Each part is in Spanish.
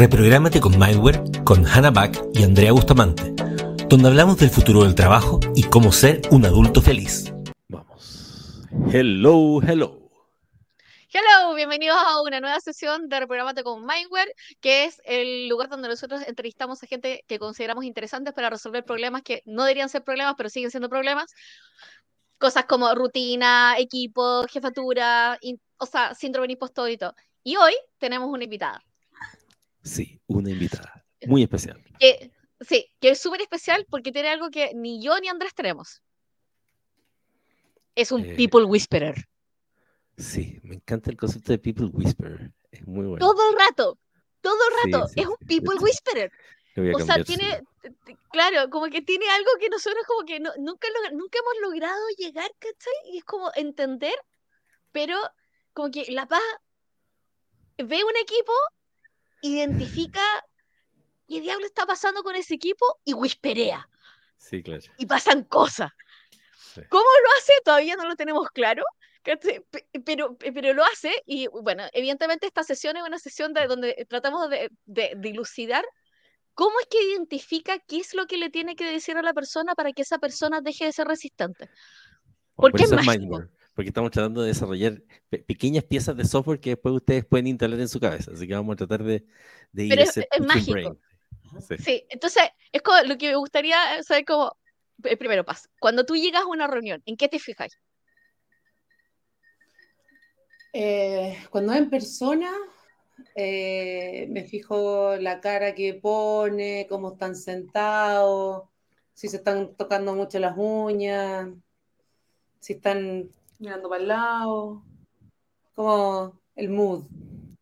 Reprográmate con Mindware con Hannah Back y Andrea Bustamante, donde hablamos del futuro del trabajo y cómo ser un adulto feliz. Vamos. Hello, hello. Hello, bienvenidos a una nueva sesión de Reprogramate con Mindware, que es el lugar donde nosotros entrevistamos a gente que consideramos interesantes para resolver problemas que no deberían ser problemas, pero siguen siendo problemas. Cosas como rutina, equipo, jefatura, o sea, síndrome impostor y todo. Y hoy tenemos una invitada. Sí, una invitada muy especial. sí, que es súper especial porque tiene algo que ni yo ni Andrés tenemos. Es un eh, people whisperer. Sí, me encanta el concepto de people whisperer. Es muy bueno. Todo el rato, todo el rato. es un people whisperer. O sea, tiene, claro, como que tiene algo que nosotros como que nunca, nunca hemos logrado llegar, ¿cachai? Y es como entender, pero como que La Paz ve un equipo identifica qué diablo está pasando con ese equipo y whisperea. Sí, claro. Y pasan cosas. ¿Cómo lo hace? Todavía no lo tenemos claro, pero, pero lo hace y bueno, evidentemente esta sesión es una sesión de donde tratamos de, de dilucidar cómo es que identifica qué es lo que le tiene que decir a la persona para que esa persona deje de ser resistente. Porque es mágico porque estamos tratando de desarrollar pequeñas piezas de software que después ustedes pueden instalar en su cabeza. Así que vamos a tratar de, de ir Pero es, es mágico. Sí. entonces es como lo que me gustaría saber como el primero paso. Cuando tú llegas a una reunión, ¿en qué te fijáis? Eh, cuando en persona, eh, me fijo la cara que pone, cómo están sentados, si se están tocando mucho las uñas, si están mirando para el lado, como el mood,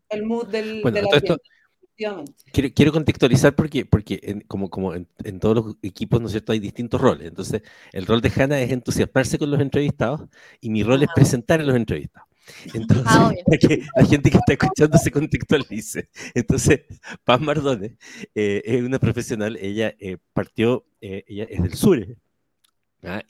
el mood del, bueno, quiero, quiero, contextualizar porque, porque como, como en, todos los equipos, ¿no es cierto?, hay distintos roles. Entonces, el rol de Hanna es entusiasmarse con los entrevistados y mi rol es presentar a los entrevistados. Entonces, ah, para que la gente que está escuchando se contextualice. Entonces, Paz Mardone eh, es una profesional, ella eh, partió, eh, ella es del sur,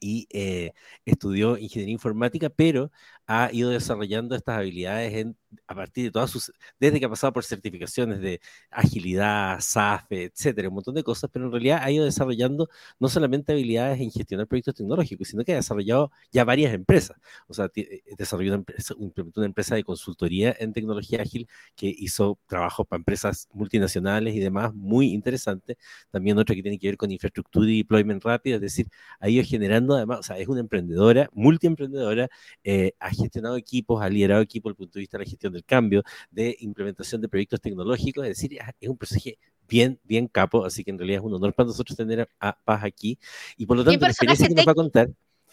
y eh, estudió ingeniería informática, pero ha ido desarrollando estas habilidades en, a partir de todas sus, desde que ha pasado por certificaciones de agilidad, SAFE, etcétera, un montón de cosas, pero en realidad ha ido desarrollando no solamente habilidades en gestionar proyectos tecnológicos, sino que ha desarrollado ya varias empresas. O sea, eh, desarrolló una empresa, implementó una empresa de consultoría en tecnología ágil que hizo trabajo para empresas multinacionales y demás, muy interesante. También otra que tiene que ver con infraestructura y deployment rápido, es decir, ha ido generando además, o sea, es una emprendedora, multiemprendedora, eh, gestionado equipos, ha liderado equipos desde el punto de vista de la gestión del cambio, de implementación de proyectos tecnológicos, es decir, es un personaje bien, bien capo, así que en realidad es un honor para nosotros tener a Paz aquí, y por lo tanto la experiencia que nos va a contar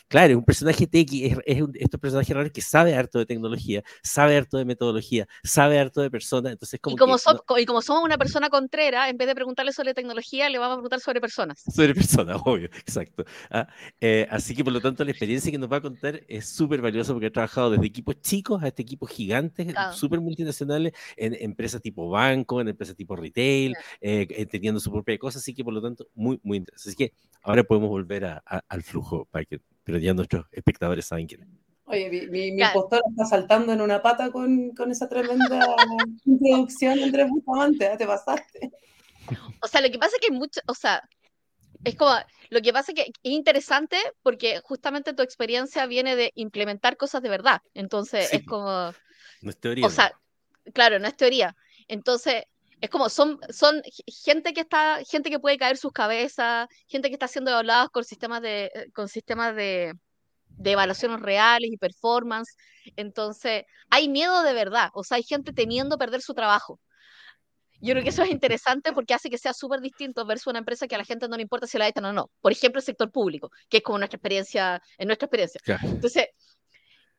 Claro, es un personaje tequi, es, es un, estos personajes raros que sabe harto de tecnología, sabe harto de metodología, sabe harto de personas. Entonces, como y, como y como somos una persona contrera, en vez de preguntarle sobre tecnología, le vamos a preguntar sobre personas. Sobre personas, obvio, exacto. Ah, eh, así que por lo tanto, la experiencia que nos va a contar es súper valiosa porque ha trabajado desde equipos chicos hasta equipos gigantes, súper multinacionales, en empresas tipo banco, en empresas tipo retail, eh, teniendo su propia cosa. Así que por lo tanto, muy, muy interesante. Así que ahora podemos volver a, al flujo para que pero ya nuestros espectadores saben quién es. Oye, mi, mi, mi impostor está saltando en una pata con, con esa tremenda introducción entre amantes, ¿eh? te pasaste. O sea, lo que pasa es que mucho, o sea, es como, lo que pasa es que es interesante porque justamente tu experiencia viene de implementar cosas de verdad. Entonces, es como... No es teoría. O sea, claro, no es teoría. Entonces, es como, son, son gente que está, gente que puede caer sus cabezas, gente que está siendo evaluados con sistemas de, eh, con sistemas de, de evaluaciones reales y performance. Entonces, hay miedo de verdad, o sea, hay gente temiendo perder su trabajo. Yo creo que eso es interesante porque hace que sea súper distinto versus una empresa que a la gente no le importa si la echan o no. Por ejemplo, el sector público, que es como nuestra experiencia, en nuestra experiencia. Entonces,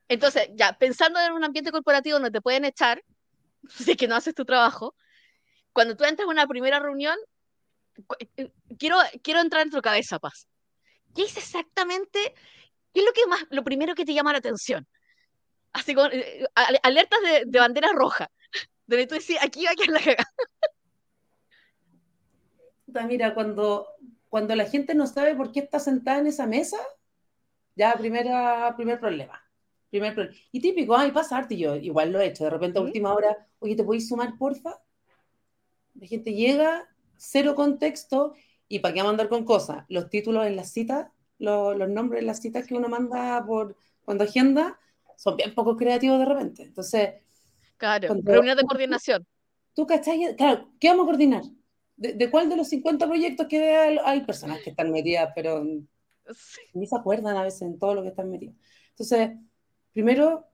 entonces, ya, pensando en un ambiente corporativo donde te pueden echar, si que no haces tu trabajo, cuando tú entras a una primera reunión, eh, quiero, quiero entrar en tu cabeza, Paz. ¿Qué es exactamente, qué es lo, que más, lo primero que te llama la atención? Así con eh, alertas de, de, bandera roja, donde tú decís, aquí va a quedar la cagada. Mira, cuando, cuando la gente no sabe por qué está sentada en esa mesa, ya primera, primer problema. Primer problema. Y típico, ay, pasa arte, yo igual lo he hecho, de repente a última hora, oye, ¿te podéis sumar, porfa? La gente llega, cero contexto, y para qué mandar con cosas. Los títulos en las citas, los, los nombres en las citas que uno manda por cuando agenda, son bien poco creativos de repente. Entonces. Claro, reunión de coordinación. ¿Tú cachai? Claro, ¿qué vamos a coordinar? ¿De, cuál de los 50 proyectos que hay, hay personas que están metidas, pero ni se acuerdan a veces en todo lo que están metidos? Entonces, primero,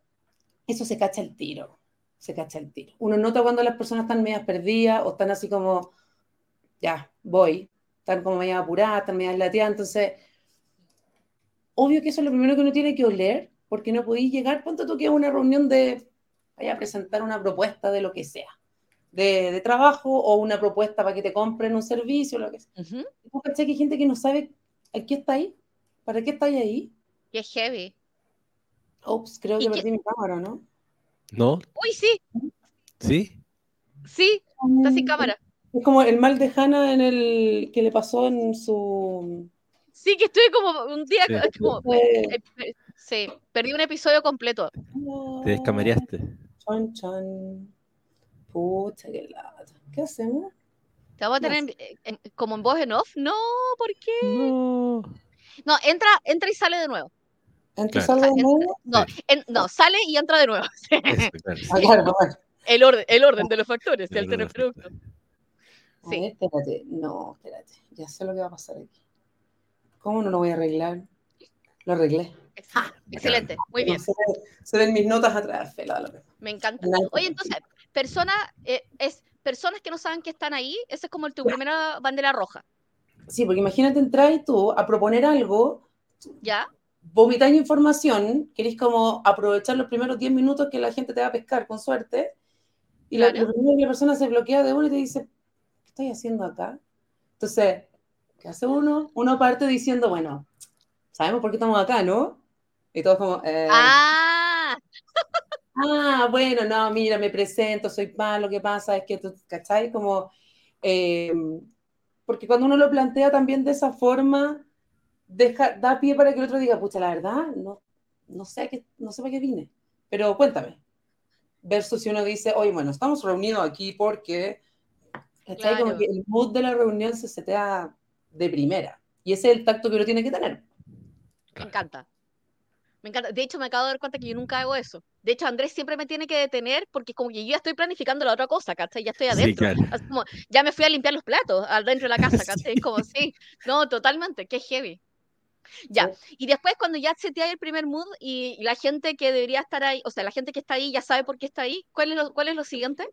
eso se cacha el tiro. Se cacha el tiro. Uno nota cuando las personas están medias perdidas o están así como, ya, voy, están como medio apuradas, están medio lateadas. Entonces, obvio que eso es lo primero que uno tiene que oler, porque no podéis llegar, ponte tú que a una reunión de, vaya a presentar una propuesta de lo que sea, de, trabajo o una propuesta para que te compren un servicio, lo que sea. Uh que hay gente que no sabe a qué está ahí? ¿Para qué está ahí? Y es heavy. Ups, creo que perdí mi cámara, ¿no? ¿No? Uy, sí. ¿Sí? Sí, está sin cámara. Es como el mal de Hannah en el que le pasó en su Sí, que estuve como un día. Eh, eh, sí, perdí un episodio completo. Te descamariaste. Chan, chan. Pucha, qué lata. ¿Qué hacemos? Te vamos a tener como en voz en off. No, ¿por qué? No. No, entra, entra y sale de nuevo. ¿Entra y sale de nuevo? No, no, sale y entra de nuevo. Ah, el orden, el orden de los factores de el producto. Sí. espérate, no, espérate. Ya sé lo que va a pasar aquí. ¿Cómo no lo voy a arreglar? Lo arreglé. Ah, excelente, muy bien. se, ven mis notas atrás, Me encanta. Oye, entonces, persona, eh, es personas que no saben que están ahí, esa es como tu primera bandera roja. Sí, porque imagínate entrar y tú a proponer algo. ¿Ya? Vomitar información, querés como aprovechar los primeros 10 minutos que la gente te va a pescar, con suerte. Y la, la persona se bloquea de uno y te dice, ¿qué estoy haciendo acá? Entonces, ¿Qué hace uno? Uno parte diciendo, bueno, sabemos por qué estamos acá, ¿no? Y todos como, eh, ¡Ah! ah, bueno, no, mira, me presento, soy pan, lo que pasa es que tú, ¿cachai? Como, eh, porque cuando uno lo plantea también de esa forma, deja, da pie para que el otro diga, pucha, la verdad, no, no sé, qué, no sé para qué vine, pero cuéntame. Versus si uno dice, oye, bueno, estamos reunidos aquí porque, ¿cachai? Como que el mood de la reunión se setea de primera. Y ese es el tacto que uno tiene que tener. Me encanta. Me encanta. De hecho, me acabo de dar cuenta que yo nunca hago eso. De hecho, Andrés siempre me tiene que detener porque como que yo ya estoy planificando la otra cosa, ¿cachai? Ya estoy adentro. como, ya me fui a limpiar los platos adentro de la casa, ¿cachai? Como, sí, no, totalmente, qué heavy. Ya, y después cuando ya se te el primer mood y la gente que debería estar ahí, o sea, la gente que está ahí ya sabe por qué está ahí, ¿cuál es lo, cuál es lo siguiente?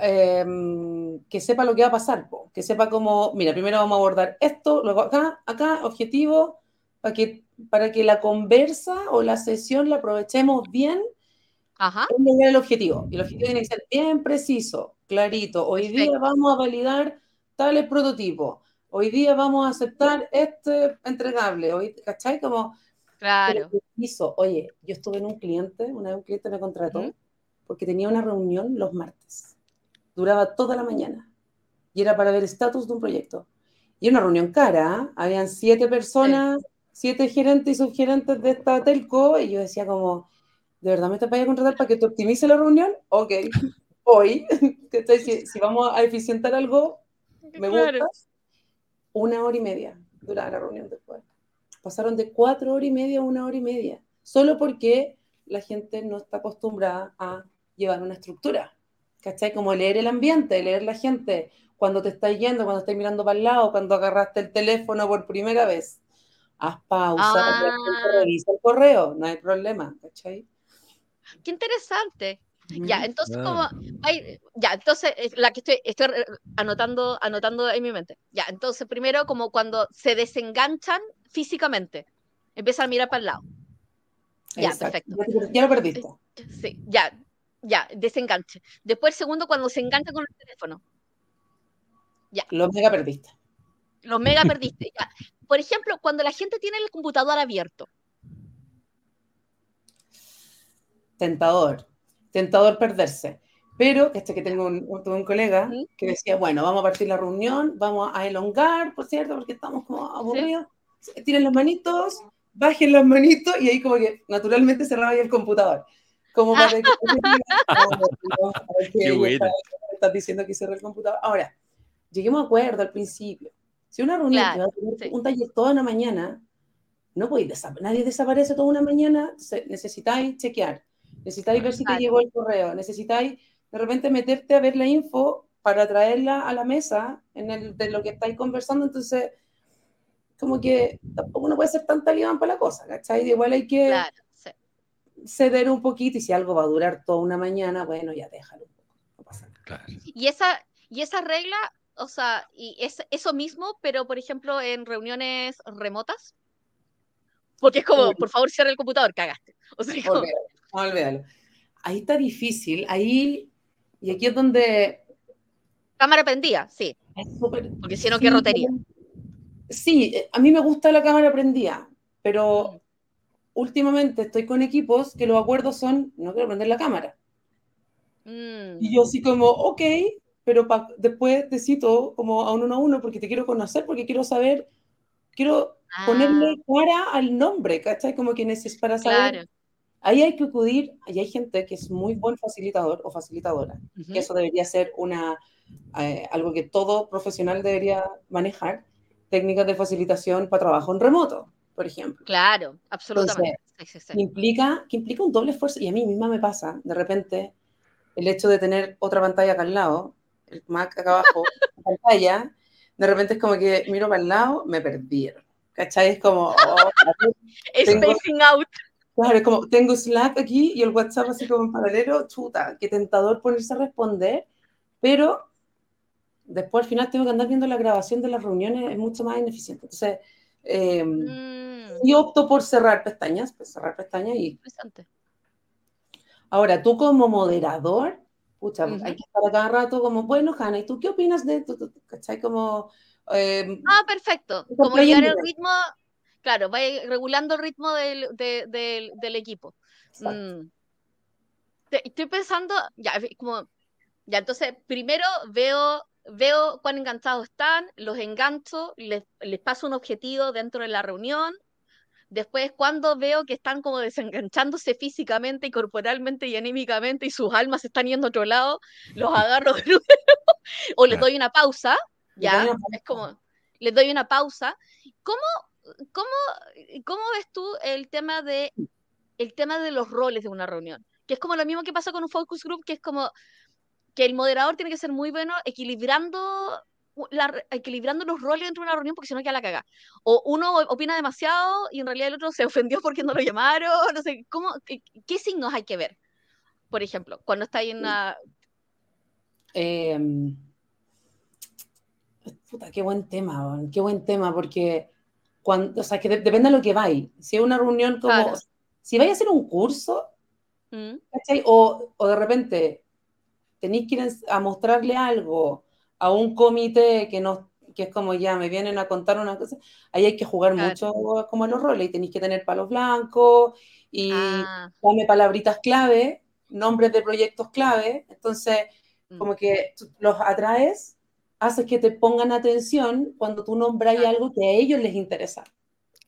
Em, que sepa lo que va a pasar, que sepa cómo, mira, primero vamos a abordar esto, luego acá, acá, objetivo, para que, para que la conversa o la sesión la aprovechemos bien. Ajá. el objetivo. Y el objetivo tiene que ser bien preciso, clarito. Hoy día vamos a validar tales prototipos. Hoy día vamos a aceptar este entregable. Hoy, ¿Cachai? Como. Claro. Oye, yo estuve en un cliente, una vez un cliente me contrató porque tenía una reunión los martes duraba toda la mañana y era para ver estatus de un proyecto. Y era una reunión cara, ¿ah? habían siete personas, siete gerentes y subgerentes de esta telco, y yo decía como, ¿de verdad me estás para a contratar para que te optimice la reunión? Ok, hoy, si, si vamos a eficientar algo, me gusta. Una hora y media duraba la reunión después. Pasaron de cuatro horas y media a una hora y media, solo porque la gente no está acostumbrada a llevar una estructura. ¿cachai? Como leer el ambiente, leer la gente, cuando te estás yendo, cuando estás mirando para el lado, cuando agarraste el teléfono por primera vez. Haz pausa, ah. revisa el correo, no hay problema, ¿cachai? Qué interesante. Ya, entonces como ya, entonces la que estoy, estoy anotando, anotando en mi mente. Ya, entonces primero como cuando se desenganchan físicamente, empiezan a mirar para el lado. Ya, perfecto. Ya lo perdiste. Sí, ya, ya, desenganche. Después, segundo, cuando se engancha con el teléfono. Ya. Los mega perdiste. Los mega perdiste, ya. Por ejemplo, cuando la gente tiene el computador abierto. Tentador. Tentador perderse. Pero, este que tengo un, un colega que decía, bueno, vamos a partir la reunión, vamos a elongar, por cierto, porque estamos como aburridos. Tiren las manitos, bajen las manitos y ahí como que naturalmente cerraba ahí el computador como para que... Qué estás diciendo que cerré el computador. Ahora, lleguemos a acuerdo al principio. Si una reunión un taller toda una mañana, no podéis nadie desaparece toda una mañana, necesitáis chequear, necesitáis ver si te llegó el correo, necesitáis de repente meterte a ver la info para traerla a la mesa en el, de lo que estáis conversando, entonces como que tampoco uno puede ser tan talibán para la cosa, ¿cachai? Igual hay que ceder un poquito y si algo va a durar toda una mañana, bueno, ya déjalo no pasa nada. Y esa, y esa regla o sea, y es eso mismo, pero por ejemplo en reuniones remotas. Porque es como, por favor, cierra el computador, cagaste. O sea, olvídalo, Ahí está difícil, ahí, y aquí es donde... Cámara prendida, sí. Porque si no, ¿qué rotería? Sí, a mí me gusta la cámara prendida, pero mm. últimamente estoy con equipos que los acuerdos son, no quiero prender la cámara. Mm. Y yo sí como, ok, pero después te cito como a uno a uno porque te quiero conocer, porque quiero saber, quiero ponerle ah. cara al nombre, ¿cachai? Como que necesitas para saber. Ahí hay que acudir, ahí hay gente que es muy buen facilitador o facilitadora, que eso debería ser una, eh, algo que todo profesional debería manejar, técnicas de facilitación para trabajo en remoto, por ejemplo. Claro, absolutamente. Implica, que implica un doble esfuerzo, y a mí misma me pasa, de repente, el hecho de tener otra pantalla acá al lado, el Mac acá abajo, la pantalla, de repente es como que miro para el lado, me perdieron. ¿Cachai? Es como... Oh, Spacing out. Claro, como, tengo Slack aquí y el WhatsApp así como en paralelo, chuta, qué tentador ponerse a responder, pero después al final tengo que andar viendo la grabación de las reuniones, es mucho más ineficiente. Entonces, eh, mm. y opto por cerrar pestañas, pues cerrar pestañas y... Ahora, tú como moderador, hay que estar a cada rato como, bueno, Hanna, ¿y tú qué opinas de esto? ¿Cachai? Como... Em, ah, perfecto. Como llevar el ritmo, claro, va regulando el ritmo del, del, equipo. Mm. Estoy pensando, ya, como, ya, entonces, primero veo, veo cuán enganchados están, los engancho, les, les paso un objetivo dentro de la reunión, Después, cuando veo que están como desenganchándose físicamente y corporalmente y anímicamente y sus almas están yendo a otro lado, los agarro de nuevo o les doy una pausa, ya, es como, les doy una pausa. ¿Cómo, cómo, cómo ves tú el tema, de, el tema de los roles de una reunión? Que es como lo mismo que pasa con un focus group, que es como que el moderador tiene que ser muy bueno equilibrando equilibrando los roles dentro de una reunión porque si no queda la caga. O uno opina demasiado y en realidad el otro se ofendió porque no lo llamaron, no sé, ¿cómo, qué, signos hay que ver? Por ejemplo, cuando está ahí en una... Em, puta, qué buen tema, qué buen tema, porque cuando, o sea, que depende de lo que vais. Si es una reunión como, si vais a hacer un curso, mm. O, o de repente tenéis que ir a mostrarle algo a un comité que no que es como ya me vienen a contar una cosa, ahí hay que jugar mucho como los roles y tenéis que tener palos blancos y ah. dame palabritas clave, nombres de proyectos clave, entonces mm. como que los atraes, haces que te pongan atención cuando tú nombras algo que a ellos les interesa.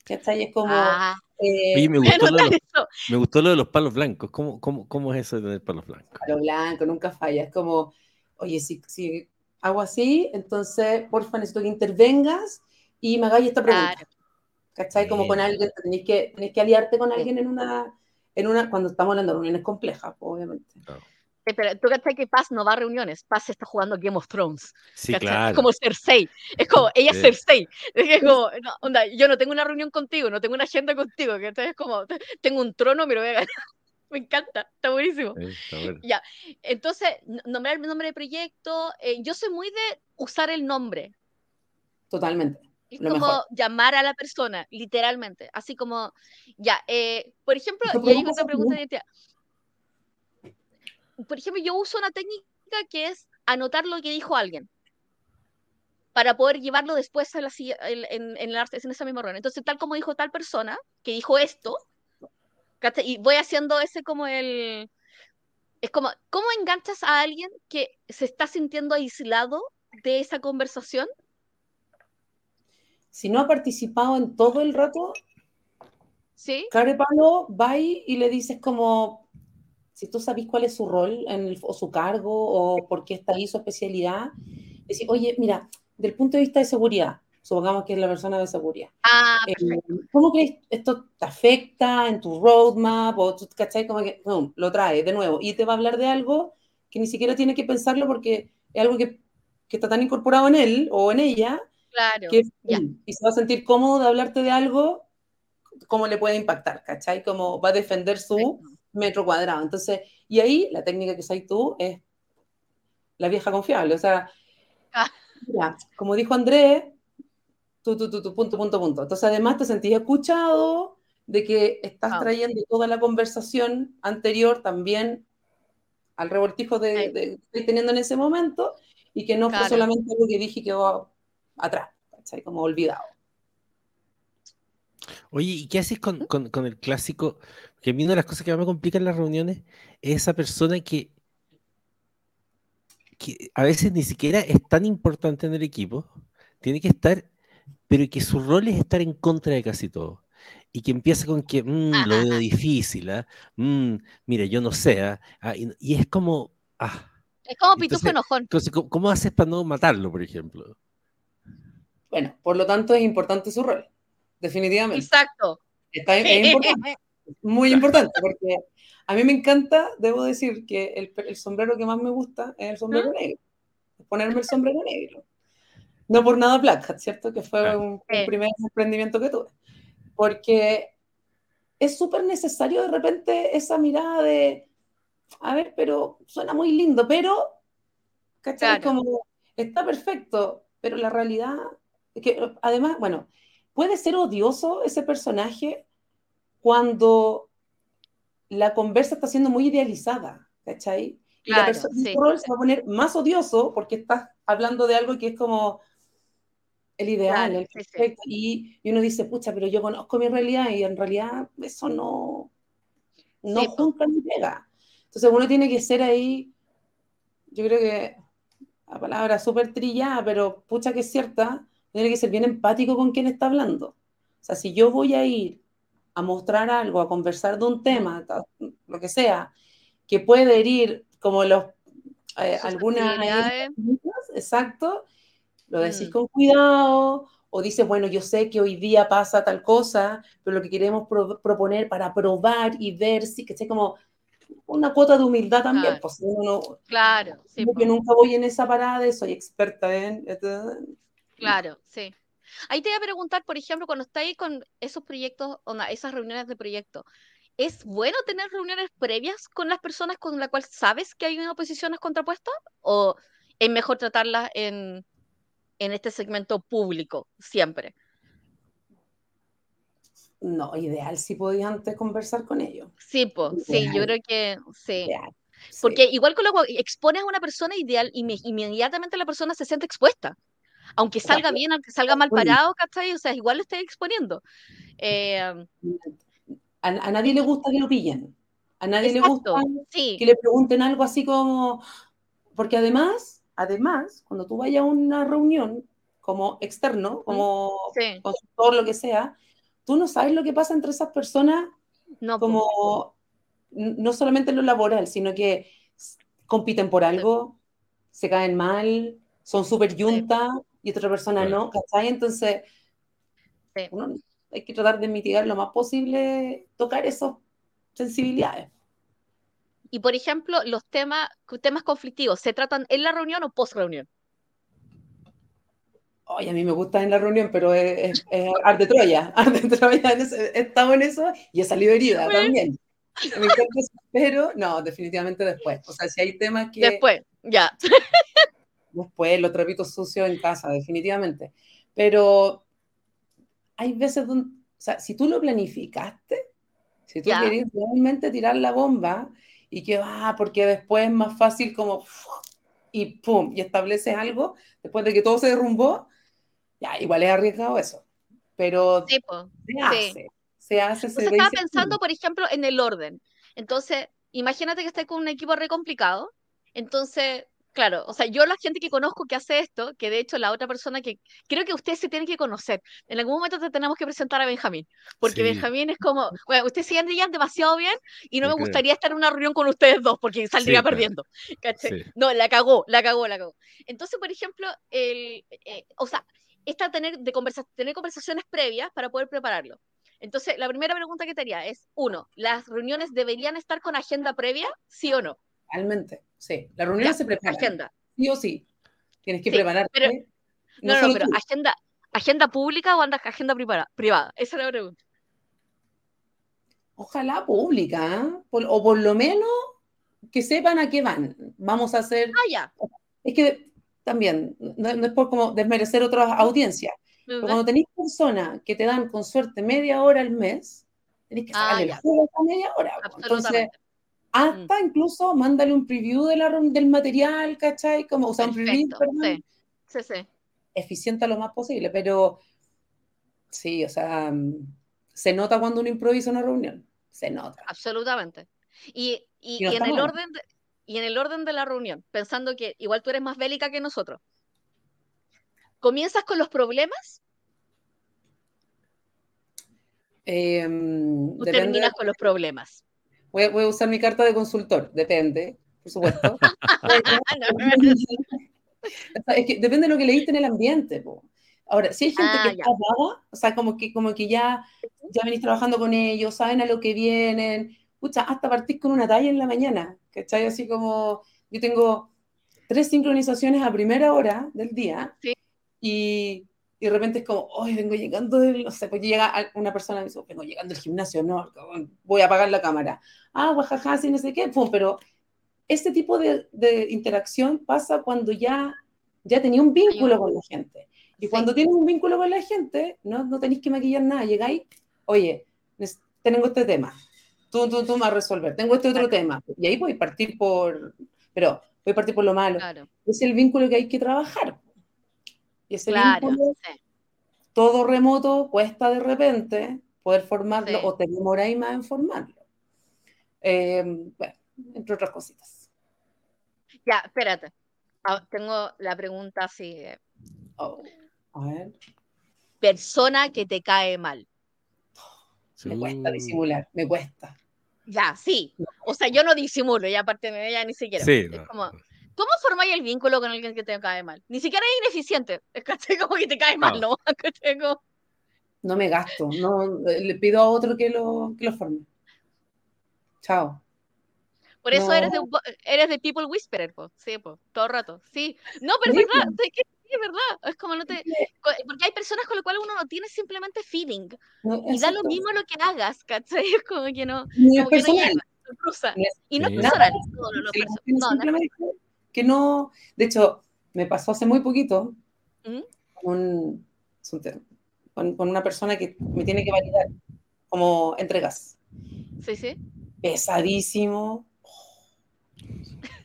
¿Cachai? Es como... Ah. Eh, me, gustó lo de los, me gustó lo de los palos blancos. ¿Cómo, cómo, cómo es eso de tener palos blancos? Palo blanco, nunca falla. Es como, oye, si, si hago así, entonces, porfa, necesito que intervengas y me hagáis esta pregunta. ¿Cachai? Como con alguien, tenéis que, tenéis que aliarte con alguien en una, en una, cuando estamos hablando de reuniones complejas, obviamente. Pero tú cachai que Paz no va a reuniones, Paz está jugando Game of Thrones. Sí, claro. Es como Cersei. Es como, ella es Cersei. Es como, no, onda, yo no tengo una reunión contigo, no tengo una agenda contigo, que es como, tengo un trono, me lo voy a ganar. me encanta, está buenísimo. Ya, entonces, nombrar el nombre de proyecto, eh, yo soy muy de usar el nombre. Totalmente. Es como llamar a la persona, literalmente. Así como, ya, eh, por ejemplo, y hay otra pregunta de identidad. Por ejemplo, yo uso una técnica que es anotar lo que dijo alguien para poder llevarlo después a la, en, en, esa misma reunión. Entonces, tal como dijo tal persona que dijo esto, y voy haciendo ese como el... Es como, ¿cómo enganchas a alguien que se está sintiendo aislado de esa conversación? Si no ha participado en todo el rato, ¿Sí? Carepalo va y le dices como, si tú sabes cuál es su rol en o su cargo o por qué está ahí su especialidad, decir, oye, mira, del punto de vista de seguridad, supongamos que es la persona de seguridad. Ah, eh, ¿Cómo crees esto te afecta en tu roadmap? O, ¿cachai? Como que lo trae de nuevo y te va a hablar de algo que ni siquiera tiene que pensarlo porque es algo que, que está tan incorporado en él o en ella claro, que y se va a sentir cómodo de hablarte de algo, cómo le puede impactar, ¿cachai? Cómo va a defender su metro cuadrado. Entonces, y ahí la técnica que sabes tú es la vieja confiable. O sea, ah. como dijo Andrés, tú, tú, tú, punto, punto, punto. Entonces, además te sentís escuchado de que estás ah. trayendo toda la conversación anterior también al revoltijo de, que estoy teniendo en ese momento y que no fue solamente algo que dije que quedó atrás, ¿cachai? Como olvidado. Oye, ¿y qué haces con, el clásico? Que a mí una de las cosas que más me complican las reuniones es esa persona que, que a veces ni siquiera es tan importante en el equipo, tiene que estar, pero que su rol es estar en contra de casi todo. Y que empieza con que, mm, lo veo difícil, ¿ah? mm, mire, yo no sé, ¿ah? Ah, y, es como, ah. Es como pitufo enojón. Entonces, ¿cómo haces para no matarlo, por ejemplo? Bueno, por lo tanto es importante su rol definitivamente. Exacto. Está, es importante, muy importante, porque a mí me encanta, debo decir, que el, el sombrero que más me gusta es el sombrero negro, ponerme el sombrero negro. No por nada Black Hat, ¿cierto? Que fue un, primer emprendimiento que tuve. Porque es súper necesario de repente esa mirada de, a ver, pero suena muy lindo, pero, ¿cachai? Como, está perfecto, pero la realidad, que además, bueno, puede ser odioso ese personaje cuando la conversa está siendo muy idealizada, ¿cachai? Y la persona se va a poner más odioso porque estás hablando de algo que es como el ideal, el perfecto. Y, uno dice, pucha, pero yo conozco mi realidad y en realidad eso no, no junta ni pega. Entonces uno tiene que ser ahí, yo creo que la palabra súper trillada, pero pucha que es cierta, tiene que ser bien empático con quien está hablando. O sea, si yo voy a ir a mostrar algo, a conversar de un tema, lo que sea, que puede herir como los eh, algunas exacto, lo decís mm. con cuidado, o dices, bueno, yo sé que hoy día pasa tal cosa, pero lo que queremos proponer para probar y ver si, que sea como una cuota de humildad también. Pues, claro, sí, que nunca voy en esa parada, soy experta en, Claro, sí. Ahí te voy a preguntar, por ejemplo, cuando estáis con esos proyectos, o esas reuniones de proyecto, ¿es bueno tener reuniones previas con las personas con las cuales sabes que hay una posiciones contrapuestas? ¿O es mejor tratarlas en, en este segmento público siempre? No, ideal si podías antes conversar con ellos. Sí, pues, sí, yo creo que sí. Porque igual con lo expones a una persona ideal, y inmediatamente la persona se siente expuesta aunque salga bien, aunque salga mal parado, ¿cachai? O sea, igual lo estoy exponiendo. Eh, a, nadie le gusta que lo pillen. A nadie le gusta que le pregunten algo así como. Porque además, además, cuando tú vayas a una reunión como externo, como consultor, lo que sea, tú no sabes lo que pasa entre esas personas, no, como no solamente en lo laboral, sino que compiten por algo, se caen mal, son súper yuntas, y otra persona no, ¿cachai? Entonces, hay que tratar de mitigar lo más posible, tocar esas sensibilidades. Y por ejemplo, los temas, temas conflictivos, ¿se tratan en la reunión o post reunión? Oye, a mí me gusta en la reunión, pero es, arte Troya. Arte Troya, he estado en eso y he salido herida también. Me encanta eso, pero no, definitivamente después. O sea, si hay temas que. Después, ya. después los trapitos sucios en casa, definitivamente. Pero hay veces donde, o sea, si tú lo planificaste, si tú querías realmente tirar la bomba y que va, ah, porque después es más fácil como y pum, y estableces algo, después de que todo se derrumbó, ya, igual es arriesgado eso. Pero se hace, se hace. Se estaba pensando, por ejemplo, en el orden. Entonces, imagínate que estás con un equipo re complicado, entonces Claro, o sea, yo la gente que conozco que hace esto, que de hecho la otra persona que creo que ustedes se tienen que conocer, en algún momento te tenemos que presentar a Benjamín, porque Benjamín es como, bueno, ustedes siguen demasiado bien y no me gustaría estar en una reunión con ustedes dos porque saldría perdiendo. No, la cagó, la cagó, la cagó. Entonces, por ejemplo, el, eh, o sea, esta tener, de tener conversaciones previas para poder prepararlo. Entonces, la primera pregunta que te haría es, uno, ¿las reuniones deberían estar con agenda previa, sí o no? Realmente, sí. La reunión se prepara. Agenda. Sí o sí. Tienes que prepararte. no, no, pero agenda, agenda pública o agenda privada, Esa es la pregunta. Ojalá pública, ¿eh? o por lo menos que sepan a qué van. Vamos a hacer. Ah, ya. Es que también, no, es por como desmerecer otras audiencias. Pero cuando tenéis personas que te dan con suerte media hora al mes, tenéis que sacarle ah, la media hora. Entonces, hasta mm. incluso mándale un preview de la, del material, ¿cachai? Como, o sea, un preview, Sí. sí, sí. Eficiente lo más posible, pero sí, o sea, mm, se nota cuando uno improvisa una reunión, se nota. Absolutamente. Y, y, en el orden de, y en el orden de la reunión, pensando que igual tú eres más bélica que nosotros, ¿comienzas con los problemas? Em, ¿O terminas con los problemas? Voy a, usar mi carta de consultor, depende, por supuesto. es que depende de lo que leíste en el ambiente. Ahora, si hay gente ah, que está dada, o sea, como que, como que ya, ya venís trabajando con ellos, saben a lo que vienen, pucha, hasta partís con una talla en la mañana, ¿cachai? Así como, yo tengo tres sincronizaciones a primera hora del día y y de repente es como, hoy vengo llegando del, no sé, pues llega una persona y dice, vengo llegando del gimnasio, no, voy a apagar la cámara. Ah, guajaja, sí, no sé qué, pum, pero este tipo de, de, interacción pasa cuando ya, ya tenía un vínculo con la gente. Y cuando tienes un vínculo con la gente, no, no tenéis que maquillar nada, llegáis, oye, tengo este tema, tú, tú, tú vas a resolver, tengo este otro tema, y ahí voy a partir por, pero voy a partir por lo malo. Es el vínculo que hay que trabajar. Y ese claro, todo remoto cuesta de repente poder formarlo o te demoráis más en formarlo. Em, bueno, entre otras cositas. Ya, espérate. Ah, tengo la pregunta así. Oh, a ver. Persona que te cae mal. Me cuesta disimular, me cuesta. Ya, sí. O sea, yo no disimulo, ya aparte de ella ni siquiera. Sí, es como, ¿Cómo formáis el vínculo con alguien que te cae mal? Ni siquiera es ineficiente. Es como que te cae mal, ¿no? No me gasto. No, le pido a otro que lo, que lo forme. Chao. Por eso eres, de, eres de People Whisperer, po. sí, po, todo el rato. Sí. No, pero es verdad, sí, es verdad. Es como no te. Porque hay personas con las cuales uno no tiene simplemente feeling. y da lo mismo lo que hagas, ¿cachai? Es como que no. Como que no llega, Y no es personal, todo lo, no, no, que no, de hecho, me pasó hace muy poquito ¿Mm? con, una persona que me tiene que validar como entregas. Sí, sí. Pesadísimo.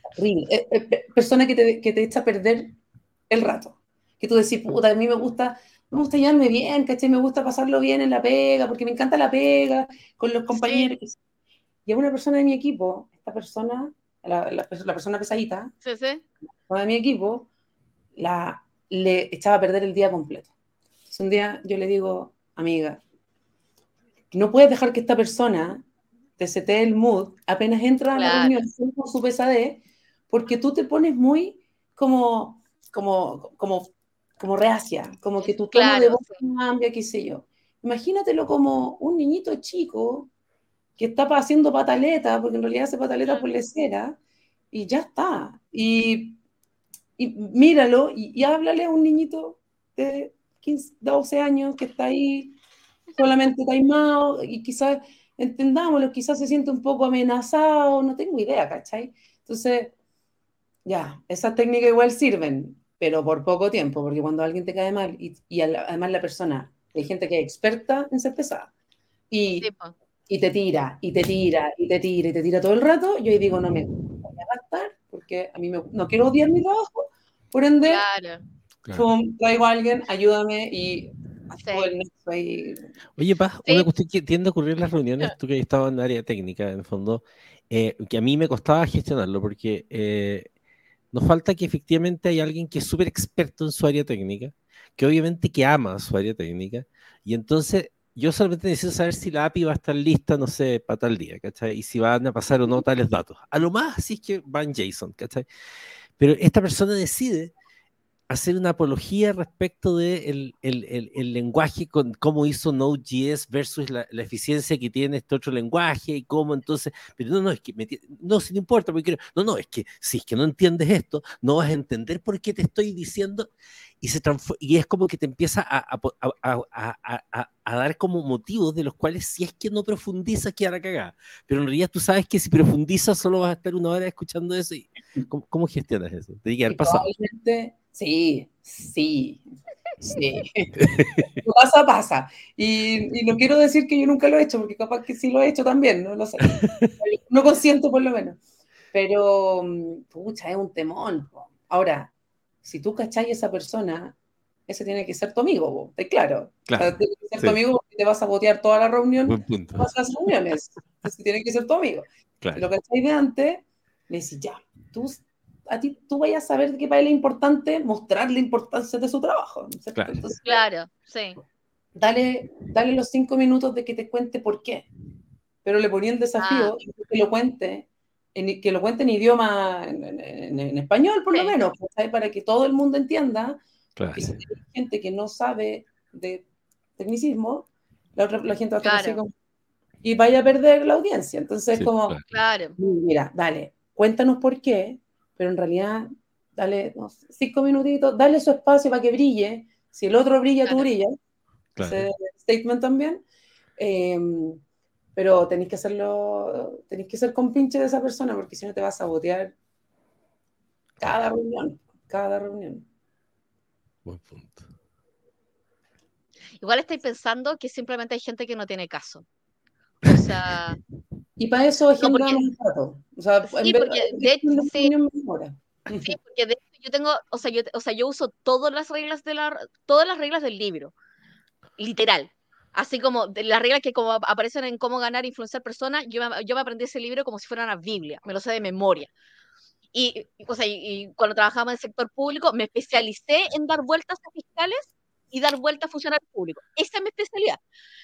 Horrible. Eh, eh, persona que te, que te echa a perder el rato. Que tú decís, puta, a mí me gusta, me gusta llevarme bien, ¿cachai? Me gusta pasarlo bien en la pega, porque me encanta la pega, con los compañeros. Y a una persona de mi equipo, esta persona la, persona pesadita, sí, sí. de mi equipo, la, le echaba a perder el día completo. Entonces un día yo le digo, amiga, no puedes dejar que esta persona te setee el mood apenas entra a la reunión con su pesadez, porque tú te pones muy como, como, como, como reacia, como que tu tono de voz cambia, qué sé yo. Imagínatelo como un niñito chico que está haciendo pataleta, porque en realidad hace pataleta por lecera, y ya está. Y, y míralo y, háblale a un niñito de 15, 12 años que está ahí solamente taimado y quizás entendámoslo, quizás se siente un poco amenazado, no tengo idea, ¿cachai? Entonces, ya, esas técnicas igual sirven, pero por poco tiempo, porque cuando alguien te cae mal y, y además la persona, hay gente que es experta en ser pesada y, y te tira, y te tira, y te tira, y te tira todo el rato, yo ahí digo, no me voy a gastar, porque a mí me, no quiero odiar mi trabajo, por ende, claro. traigo a alguien, ayúdame y... Oye, Paz, una cuestión que tiende a ocurrir en las reuniones, tú que has estado en área técnica, en el fondo, eh, que a mí me costaba gestionarlo, porque eh, Nos falta que efectivamente hay alguien que es súper experto en su área técnica, que obviamente que ama su área técnica, y entonces yo solamente necesito saber si la API va a estar lista, no sé, para tal día, ¿cachai? Y si van a pasar o no tales datos. A lo más, si es que va en JSON, ¿cachai? Pero esta persona decide hacer una apología respecto de el, lenguaje, con cómo hizo Node.js versus la, eficiencia que tiene este otro lenguaje y cómo entonces, pero no, no, es que, no, si no importa, porque no, no, es que si es que no entiendes esto, no vas a entender por qué te estoy diciendo y, se y es como que te empieza a, a, dar como motivos de los cuales si es que no profundizas queda cagada, pero en realidad tú sabes que si profundizas solo vas a estar una hora escuchando eso y ¿cómo, gestionas eso? Te dije, pasado. Sí, sí, sí. pasa, pasa. Y, y, no quiero decir que yo nunca lo he hecho, porque capaz que sí lo he hecho también, no lo sé. No consiento por lo menos. Pero, mm, pucha, es un temón. Ahora, si tú cacháis a esa persona, ese tiene que ser tu amigo, ¿está claro? claro tiene que ser tu amigo porque te vas a botear toda la reunión, todas las reuniones. Entonces tiene que ser tu amigo. Claro. Lo cacháis de antes, me decís, ya, tú a ti tú vayas a saber que para él es importante mostrar la importancia de su trabajo. claro, sí. Dale, dale los cinco minutos de que te cuente por qué. Pero le ponía el desafío ah. que lo cuente, en, que lo cuente en idioma, en, español por lo menos, para que todo el mundo entienda. Claro. Y si hay gente que no sabe de tecnicismo, la, la gente va a estar así y vaya a perder la audiencia. Entonces, como, claro. mira, dale, cuéntanos por qué, pero en realidad, dale cinco minutitos, dale su espacio para que brille. Si el otro brilla, tú brillas. Ese statement también. Em, pero tenéis que hacerlo, tenéis que ser compinche de esa persona, porque si no te vas a botear cada reunión, cada reunión. Buen punto. Igual estáis pensando que simplemente hay gente que no tiene caso. O sea, y para eso es no, porque, un O sea, sí, porque de, hecho, sí, sí, porque de hecho yo tengo, o sea, yo, o sea, yo uso todas las reglas de la, todas las reglas del libro, literal. Así como las reglas que como aparecen en cómo ganar e influenciar personas, yo me, yo me aprendí ese libro como si fuera una Biblia, me lo sé de memoria. Y, o sea, y, y cuando trabajaba en el sector público, me especialicé en dar vueltas a fiscales y dar vueltas a funcionarios públicos. Esa es mi especialidad.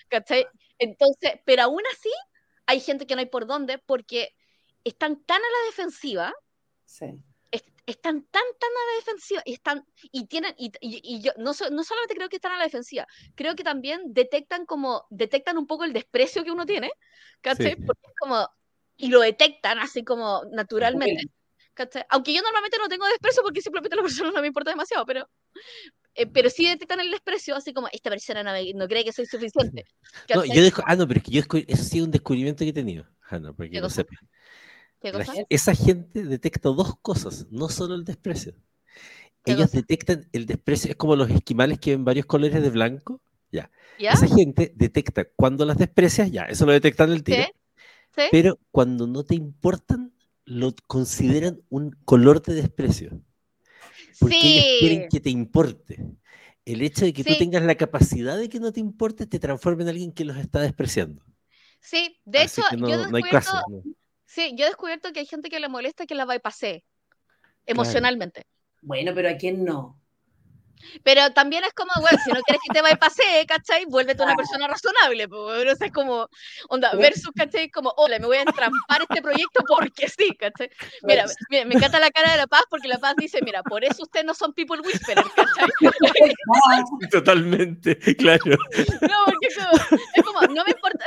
¿cachai? Entonces, pero aún así, hay gente que no hay por dónde porque están tan a la defensiva. Están tan, tan a la defensiva y están, y tienen, y, y, yo no, no, solamente creo que están a la defensiva, creo que también detectan como, detectan un poco el desprecio que uno tiene, ¿cachai? Porque es como, y lo detectan así como naturalmente. ¿cachai? Aunque yo normalmente no tengo desprecio porque simplemente la persona no me importa demasiado, pero, eh, pero sí detectan el desprecio, así como, esta persona no, cree que soy suficiente. No, yo ah, no, pero es que yo eso ha sido un descubrimiento que he tenido, Hanna, para esa gente detecta dos cosas, no solo el desprecio. Ellos detectan el desprecio, es como los esquimales que ven varios colores de blanco, ya. Esa gente detecta cuando las desprecias, ya, eso lo detectan el tiro. ¿Sí? Pero cuando no te importan, lo consideran un color de desprecio porque ellos quieren que te importe. El hecho de que tú tengas la capacidad de que no te importe te transforma en alguien que los está despreciando. Sí, de hecho, yo, he descubierto, sí, yo he descubierto que hay gente que le molesta que la bypassé emocionalmente. Bueno, pero ¿a quién no? Pero también es como, bueno, si no quieres que te vaya pase, ¿cachai? Vuélvete una persona razonable, pero es como, onda, versus, ¿cachai? Como, hola, me voy a entrampar este proyecto porque sí, ¿cachai? Mira, me, me encanta la cara de La Paz porque La Paz dice, mira, por eso ustedes no son people whisperers, ¿cachai? Totalmente, claro. No, porque como, es como no me importa.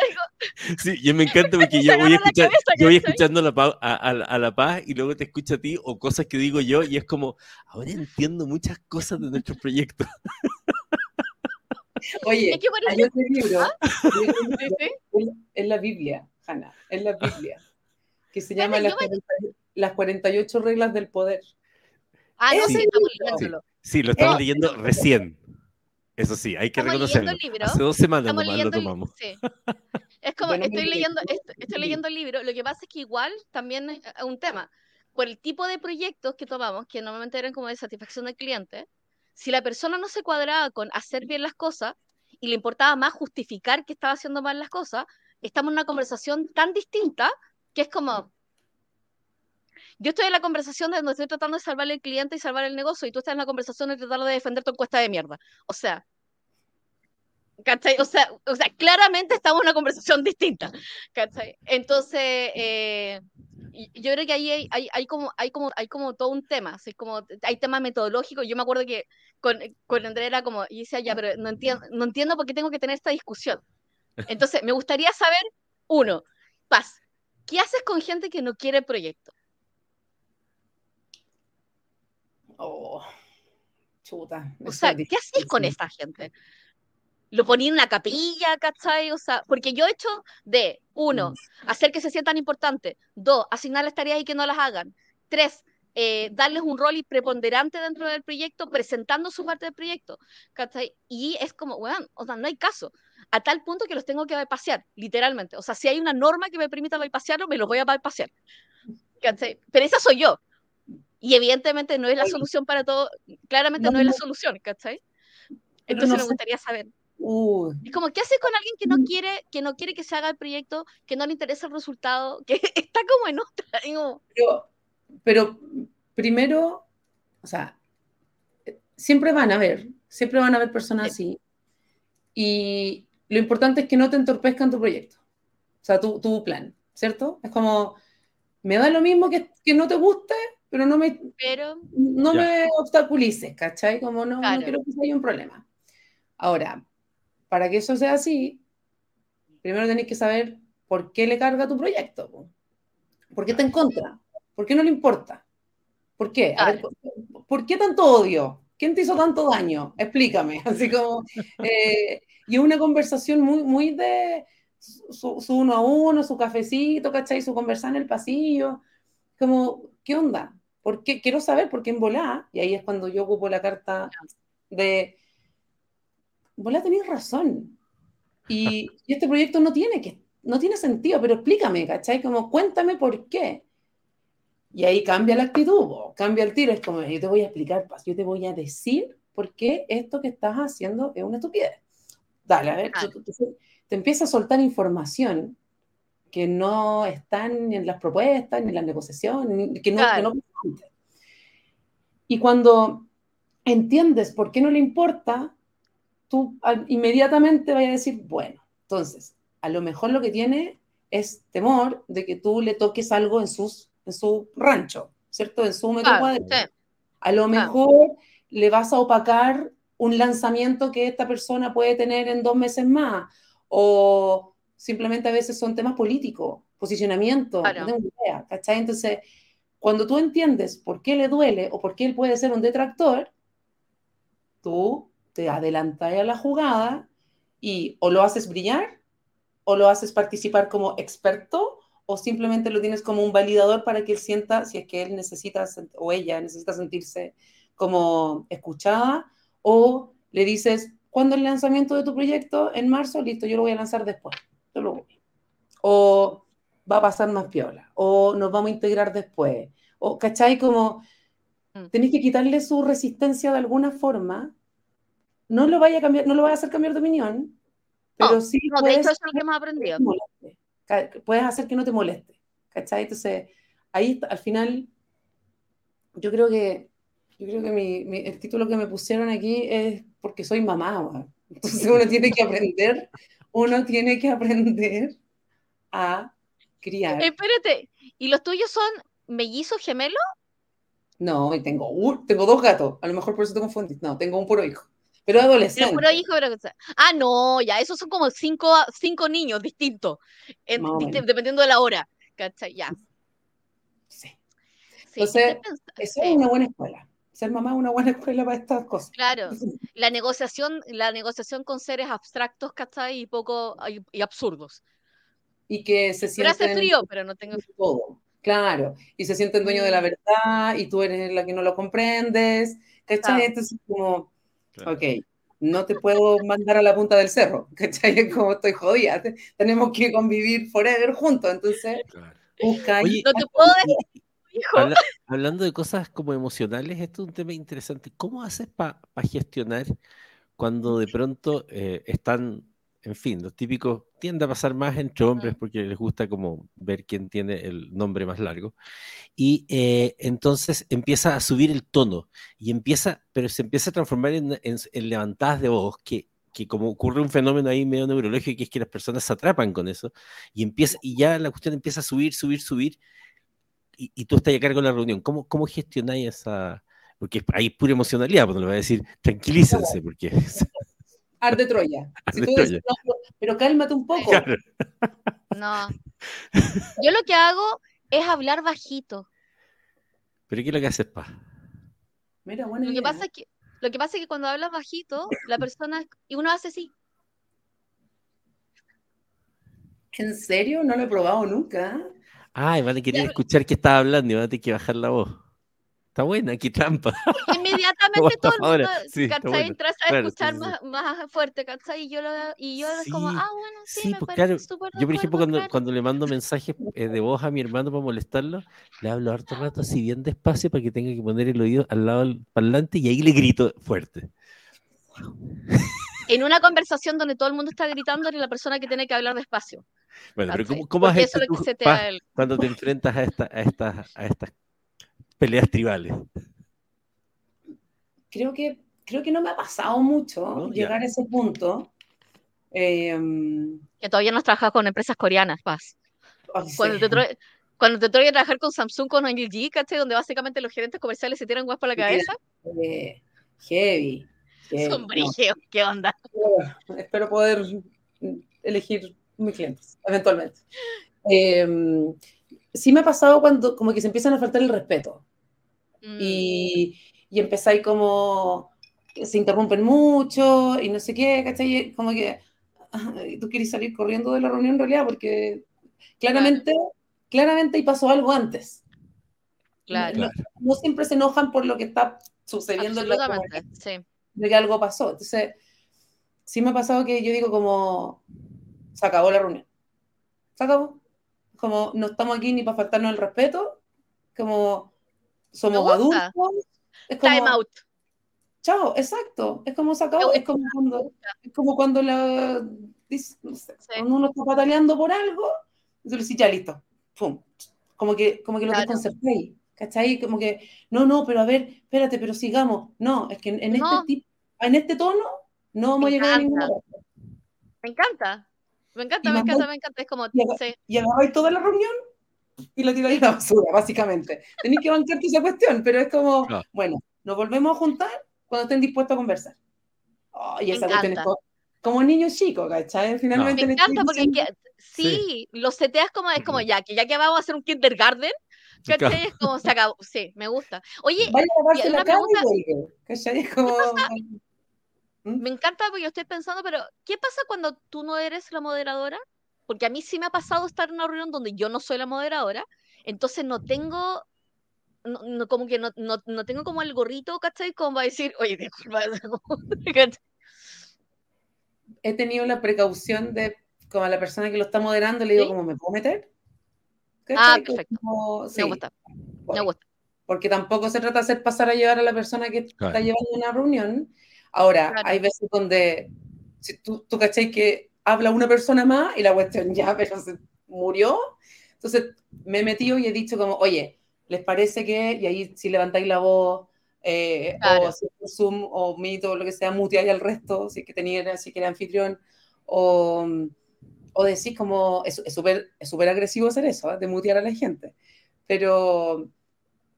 Sí, yo me encanta porque yo voy, escuchar, yo voy escuchando la paz, a, a, La Paz y luego te escucho a ti o cosas que digo yo y es como, ahora entiendo muchas cosas de nuestro proyecto. Oye, hay otro libro, ¿Ah? en la Biblia, Hanna, en la Biblia, que se llama las, 48 reglas del poder. Ah, no sé, estamos leyéndolo. Sí, lo estamos leyendo recién. Eso sí, hay que reconocerlo. Hace dos semanas nomás lo tomamos. Sí. Es como, estoy, leyendo, estoy leyendo el libro, lo que pasa es que igual también es un tema por el tipo de proyectos que tomamos, que normalmente eran como de satisfacción del cliente, si la persona no se cuadraba con hacer bien las cosas y le importaba más justificar que estaba haciendo mal las cosas, estamos en una conversación tan distinta que es como, yo estoy en la conversación de donde estoy tratando de salvar al cliente y salvar el negocio, y tú estás en la conversación de tratar de defender tu encuesta de mierda. O sea, ¿cachai? O sea, o sea, claramente estamos en una conversación distinta, ¿cachai? Entonces, eh, yo creo que ahí hay, hay, hay, como, hay, como, hay como todo un tema, así como hay temas metodológicos. Yo me acuerdo que con, con Andrea era como, y decía, ya, pero no entiendo, no entiendo por qué tengo que tener esta discusión. Entonces, me gustaría saber, uno, Paz, ¿qué haces con gente que no quiere proyecto? Oh, chuta. O sea, ¿qué haces con esta gente? Lo ponía en una capilla, ¿cachai? O sea, porque yo he hecho de, uno, mm. hacer que se sientan importantes, dos, asignarles tareas y que no las hagan, tres, eh, darles un rol preponderante dentro del proyecto, presentando su parte del proyecto, ¿cachai? Y es como, bueno, o sea, no hay caso, a tal punto que los tengo que bypasear, literalmente. O sea, si hay una norma que me permita bypasearlo, me los voy a bypasear, ¿cachai? Pero esa soy yo. Y evidentemente no es la solución para todo, claramente no, es la solución, ¿cachai? Entonces me gustaría saber. Es como, ¿qué hace con alguien que no mm. quiere que no quiere que se haga el proyecto, que no le interesa el resultado, que está como en otra? Pero, primero, o sea, siempre van a haber, siempre van a haber personas así. Y lo importante es que no te entorpezcan tu proyecto, o sea, tu, tu plan, ¿cierto? Es como, me da lo mismo que, que no te guste, pero no me, pero, no me obstaculices, ¿cachai? Como no, no quiero que haya un problema. Ahora, para que eso sea así, primero tenés que saber por qué le carga tu proyecto. ¿Por qué está en contra? ¿Por qué no le importa? ¿Por qué? ¿por, qué tanto odio? ¿Quién te hizo tanto daño? Explícame. Así como, eh, y una conversación muy, muy de su, uno a uno, su cafecito, ¿cachai? Su conversar en el pasillo. Como, ¿qué onda? ¿Por qué? Quiero saber por qué en volá, y ahí es cuando yo ocupo la carta de vos la tenéis razón. Y, este proyecto no tiene, que, no tiene sentido, pero explícame, ¿cachai? Como cuéntame por qué. Y ahí cambia la actitud, cambia el tiro. Es como, yo te voy a explicar, yo te voy a decir por qué esto que estás haciendo es una estupidez. Dale, a ver, te empieza a soltar información que no están ni en las propuestas, ni en las negociaciones, que no, que no Y cuando entiendes por qué no le importa, tú inmediatamente vayas a decir, bueno, entonces, a lo mejor lo que tiene es temor de que tú le toques algo en, sus, en su rancho, ¿cierto? En su metro cuadrado. A lo mejor le vas a opacar un lanzamiento que esta persona puede tener en dos meses más, o simplemente a veces son temas políticos, posicionamiento, no tengo idea, ¿cachai? Entonces, cuando tú entiendes por qué le duele o por qué él puede ser un detractor, tú te adelantas a la jugada y o lo haces brillar o lo haces participar como experto o simplemente lo tienes como un validador para que él sienta si es que él necesita o ella necesita sentirse como escuchada o le dices, ¿cuándo el lanzamiento de tu proyecto? En marzo, listo, yo lo voy a lanzar después. Yo lo voy. O va a pasar más piola, o nos vamos a integrar después, o, ¿cachai? Como mm. tenéis que quitarle su resistencia de alguna forma no lo vaya a cambiar, no lo vaya a hacer cambiar de opinión, pero sí puedes, puedes hacer que no te moleste, ¿cachai? Entonces, ahí al final, yo creo que, yo creo que mi, el título que me pusieron aquí es porque soy mamá, entonces uno tiene que aprender, uno tiene que aprender a criar. Espérate, ¿y los tuyos son mellizos gemelos? No, y tengo, tengo dos gatos, a lo mejor por eso te confundí. No, tengo un puro hijo. Pero adolescente. Pero hijo, pero... Ah, no, ya, esos son como cinco, cinco niños distintos, dependiendo de la hora. ¿Cachai? Ya. Sí. Entonces, eso es una buena escuela. Ser mamá es una buena escuela para estas cosas. Claro. La negociación, la negociación con seres abstractos, ¿cachai? Y poco y, absurdos. Y que se sienten. Pero hace frío, pero no tengo. Todo. Claro. Y se sienten dueños de la mm. verdad y tú eres la que no lo comprendes. ¿Cachai? Entonces, como Ok, no te puedo mandar a la punta del cerro, ¿cachai? Como estoy jodida, tenemos que convivir forever juntos, entonces busca No te puedo decir, hablando de cosas como emocionales, esto es un tema interesante. ¿Cómo haces para gestionar cuando de pronto eh, están en fin, los típicos tiende a pasar más entre hombres porque les gusta como ver quién tiene el nombre más largo. Y eh, entonces empieza a subir el tono y empieza, pero se empieza a transformar en, levantadas de voz que, que como ocurre un fenómeno ahí medio neurológico que es que las personas se atrapan con eso y empieza y ya la cuestión empieza a subir, subir, subir y, tú estás a cargo de la reunión. ¿Cómo, cómo gestionáis esa? Porque hay pura emocionalidad, cuando le va a decir, tranquilícense, porque Arde Troya. pero cálmate un poco. No. Yo lo que hago es hablar bajito. ¿Pero qué es lo que haces, pa? Mira, bueno. Lo que, pasa es que, lo que pasa es que cuando hablas bajito, la persona. Y uno hace así. ¿En serio? No lo he probado nunca. Ay, van a querer escuchar que estaba hablando y van a tener que bajar la voz. Está buena, qué trampa. Inmediatamente todo el mundo, sí, ¿cachai? Entras a escuchar más, más, fuerte, ¿cachai? Y yo, lo, y yo es como, ah, bueno, sí, me pues, parece claro. Yo, por ejemplo, cuando, cuando le mando mensajes eh, de voz a mi hermano para molestarlo, le hablo harto rato así bien despacio para que tenga que poner el oído al lado del parlante y ahí le grito fuerte. En una conversación donde todo el mundo está gritando, eres la persona que tiene que hablar despacio. Bueno, pero ¿cómo, cómo has hecho cuando te enfrentas a, esta, a, estas, a estas peleas tribales? Creo que, creo que no me ha pasado mucho llegar a ese punto. Em, que todavía no has trabajado con empresas coreanas, Paz. cuando, te cuando te a trabajar con Samsung, con LG, ¿cachai? Donde básicamente los gerentes comerciales se tiran guas por la cabeza. Eh, heavy. ¿qué onda? Espero poder elegir mis clientes, eventualmente. Em, sí me ha pasado cuando como que se empiezan a faltar el respeto. Mm. Y, y empezáis como, se interrumpen mucho y no sé qué, ¿cachai? Como que tú quieres salir corriendo de la reunión en realidad porque claramente, claramente y pasó algo antes. Claro. No, siempre se enojan por lo que está sucediendo en la sí. de que algo pasó. Entonces, sí me ha pasado que yo digo como, se acabó la reunión. Se acabó. Como no estamos aquí ni para faltarnos el respeto, como somos adultos. Time out. Chao, exacto. Es como se acabó. Es como cuando, es como cuando la, uno está pataleando por algo, y tú le dices, ya listo. Pum. Como que, como que lo desconcertéis. ¿Cachai? Como que, no, no, pero a ver, espérate, pero sigamos. No, es que en, este, en este tono no vamos a llegar a ninguna parte. Me encanta. Me encanta, me encanta, me encanta. Es como. Y, sí. y toda la reunión y la tiráis a la basura, básicamente. Tenéis que bancarte esa cuestión, pero es como, bueno, nos volvemos a juntar cuando estén dispuestos a conversar. y esa cuestión es como, niño chico, ¿cachai? Finalmente. Me encanta porque sí, los seteas como, es como ya, que ya que vamos a hacer un kindergarten, ¿cachai? Es como se acabó. Sí, me gusta. Oye, Vaya a la pregunta, ¿cachai? Es como. ¿Mm? Me encanta porque yo estoy pensando, pero ¿qué pasa cuando tú no eres la moderadora? Porque a mí sí me ha pasado estar en una reunión donde yo no soy la moderadora, entonces no tengo, no, como que no, no, no, tengo como el gorrito, ¿cachai? Como va a decir, oye, disculpa. He tenido la precaución de, como a la persona que lo está moderando, le digo, ¿cómo me puedo meter? Ah, perfecto. me gusta. me gusta. Porque tampoco se trata de hacer pasar a llevar a la persona que está llevando una reunión, Ahora, hay veces donde si tú, tú cachai que habla una persona más y la cuestión ya, pero se murió. Entonces me he metido y he dicho como, oye, ¿les parece que? Y ahí si levantáis la voz, eh, o si Zoom o Meet o lo que sea, muteáis al resto, si es que tenía, si que era anfitrión, o, o decís como, es súper es súper agresivo hacer eso, ¿eh? de mutear a la gente. Pero,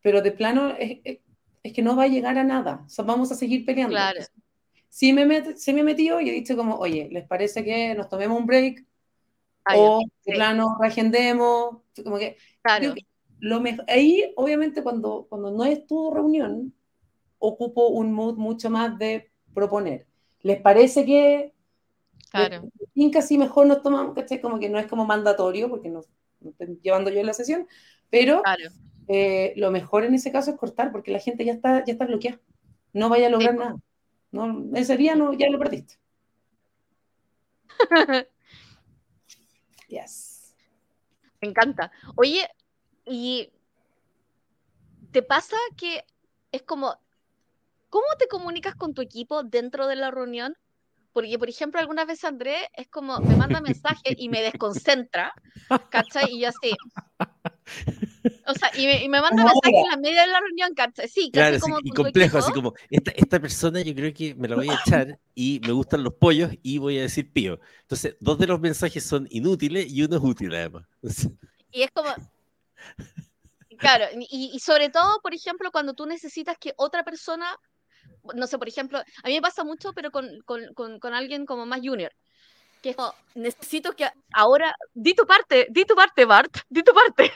pero de plano es, es, que no va a llegar a nada, o vamos a seguir peleando. Claro sí me, met, me he metido y he dicho como, oye, ¿les parece que nos tomemos un break? o de plano reagendemos, como que... Claro. lo ahí, obviamente, cuando, cuando no es tu reunión, ocupo un mood mucho más de proponer. ¿Les parece que... Claro. Y casi mejor nos tomamos, ¿cachai? Como que no es como mandatorio, porque no, estoy llevando yo en la sesión, pero eh, lo mejor en ese caso es cortar, porque la gente ya está, ya está bloqueada. No vaya a lograr nada. No, ese día no, ya lo perdiste. yes. Me encanta. Oye, ¿y te pasa que es como, ¿cómo te comunicas con tu equipo dentro de la reunión? Porque, por ejemplo, algunas veces Andrés es como, me manda mensaje y me desconcentra, ¿cachai? Y yo así. O sea, y me, manda mensaje en la media de la reunión, ¿cachai? Sí, claro, como y complejo, así como, esta, esta persona yo creo que me la voy a echar y me gustan los pollos y voy a decir pío. Entonces, dos de los mensajes son inútiles y uno es útil, además. Y es como, Claro, y, y, sobre todo, por ejemplo, cuando tú necesitas que otra persona no sé, por ejemplo, a mí me pasa mucho, pero con, con, con, alguien como más junior, que es como, necesito que ahora, di tu parte, di tu parte, Bart, di tu parte.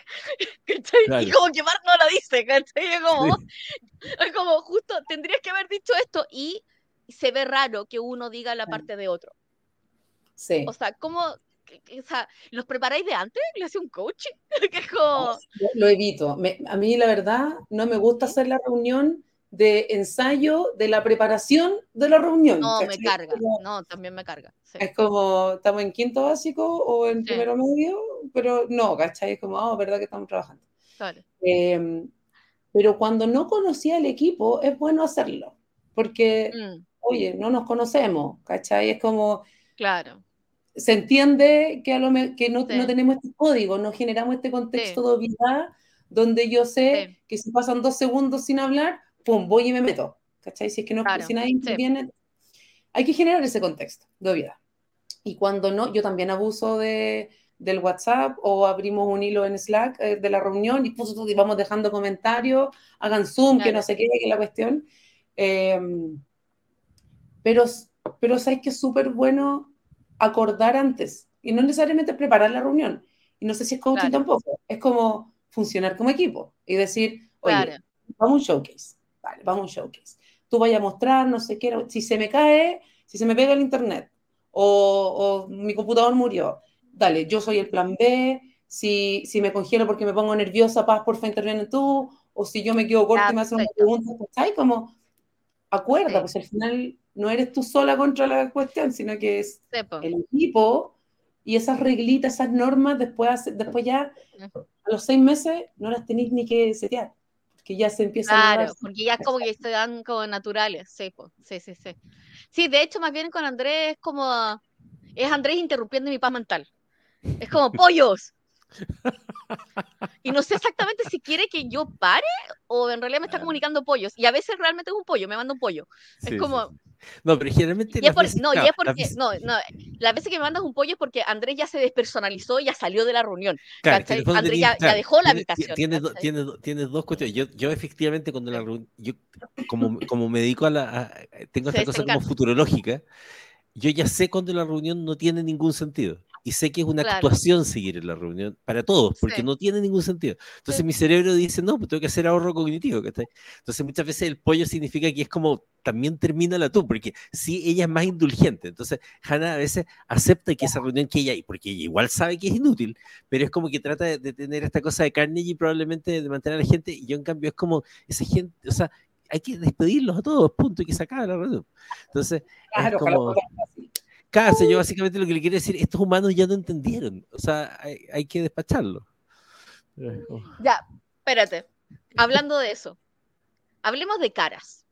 Y como que Bart no lo dice, ¿cachai? Es como, es como, justo, tendrías que haber dicho esto y se ve raro que uno diga la parte de otro. Sí. O sea, ¿cómo, o sea, ¿los preparáis de antes? ¿Le hace un coaching? como... Lo evito. a mí, la verdad, no me gusta hacer la reunión de ensayo de la preparación de la reunión. No, me carga, no, también me carga. Es como, estamos en quinto básico o en primero medio, pero no, ¿cachai? Es como, oh, verdad que estamos trabajando. Em, pero cuando no conocía el equipo, es bueno hacerlo, porque, mm. oye, no nos conocemos, ¿cachai? Es como... Claro. Se entiende que, a lo que no, no, tenemos este código, no generamos este contexto de obviedad donde yo sé que si pasan dos segundos sin hablar, pum, voy y me meto. ¿Cachai? Si es que no, si nadie interviene, hay que generar ese contexto de vida. Y cuando no, yo también abuso de, del WhatsApp o abrimos un hilo en Slack eh, de la reunión y, pues, y vamos dejando comentarios, hagan Zoom, que no sé qué, que la cuestión. Em, pero, pero sabes que es súper bueno acordar antes y no necesariamente preparar la reunión. Y no sé si es coaching tampoco, es como funcionar como equipo y decir, oye, vamos a un showcase vale, vamos a un showcase. Tú vayas a mostrar, no sé qué, si se me cae, si se me pega el internet o, mi computador murió, dale, yo soy el plan B, si, si me congelo porque me pongo nerviosa, paz, por favor, interviene tú, o si yo me quedo corta y me hacen una pregunta, ¿sabes? Como, acuerda, pues al final no eres tú sola contra la cuestión, sino que es el equipo y esas reglitas, esas normas, después, después ya, a los seis meses, no las tenéis ni que setear que ya se empieza claro, a Claro, porque ya como que dan como naturales, sí, sí, sí, sí. Sí, de hecho, más bien con Andrés es como, es Andrés interrumpiendo mi paz mental. Es como, pollos. Y no sé exactamente si quiere que yo pare o en realidad me está comunicando pollos. Y a veces realmente es un pollo, me manda un pollo. es como, no, pero generalmente. no, y es porque. No, no. Las veces que me mandas un pollo es porque Andrés ya se despersonalizó y ya salió de la reunión. Andrés ya, dejó la habitación. Tienes, tienes, dos cuestiones. Yo, yo efectivamente, cuando la reunión. Yo, como, como me dedico a la. tengo esta cosa como futurológica. Yo ya sé cuando la reunión no tiene ningún sentido y sé que es una actuación seguir en la reunión para todos, porque no tiene ningún sentido. Entonces mi cerebro dice, no, pues tengo que hacer ahorro cognitivo. Entonces muchas veces el pollo significa que es como también termina la tú, porque sí, ella es más indulgente. Entonces Hannah a veces acepta que esa reunión que ella, porque ella igual sabe que es inútil, pero es como que trata de, tener esta cosa de Carnegie probablemente de mantener a la gente, y yo en cambio es como esa gente, o sea, hay que despedirlos a todos, punto, y que se acabe la reunión. Entonces, es como... Claro, yo básicamente lo que le quiero decir, estos humanos ya no entendieron, o sea, hay, que despacharlo. Ya, espérate. Hablando de eso, hablemos de caras.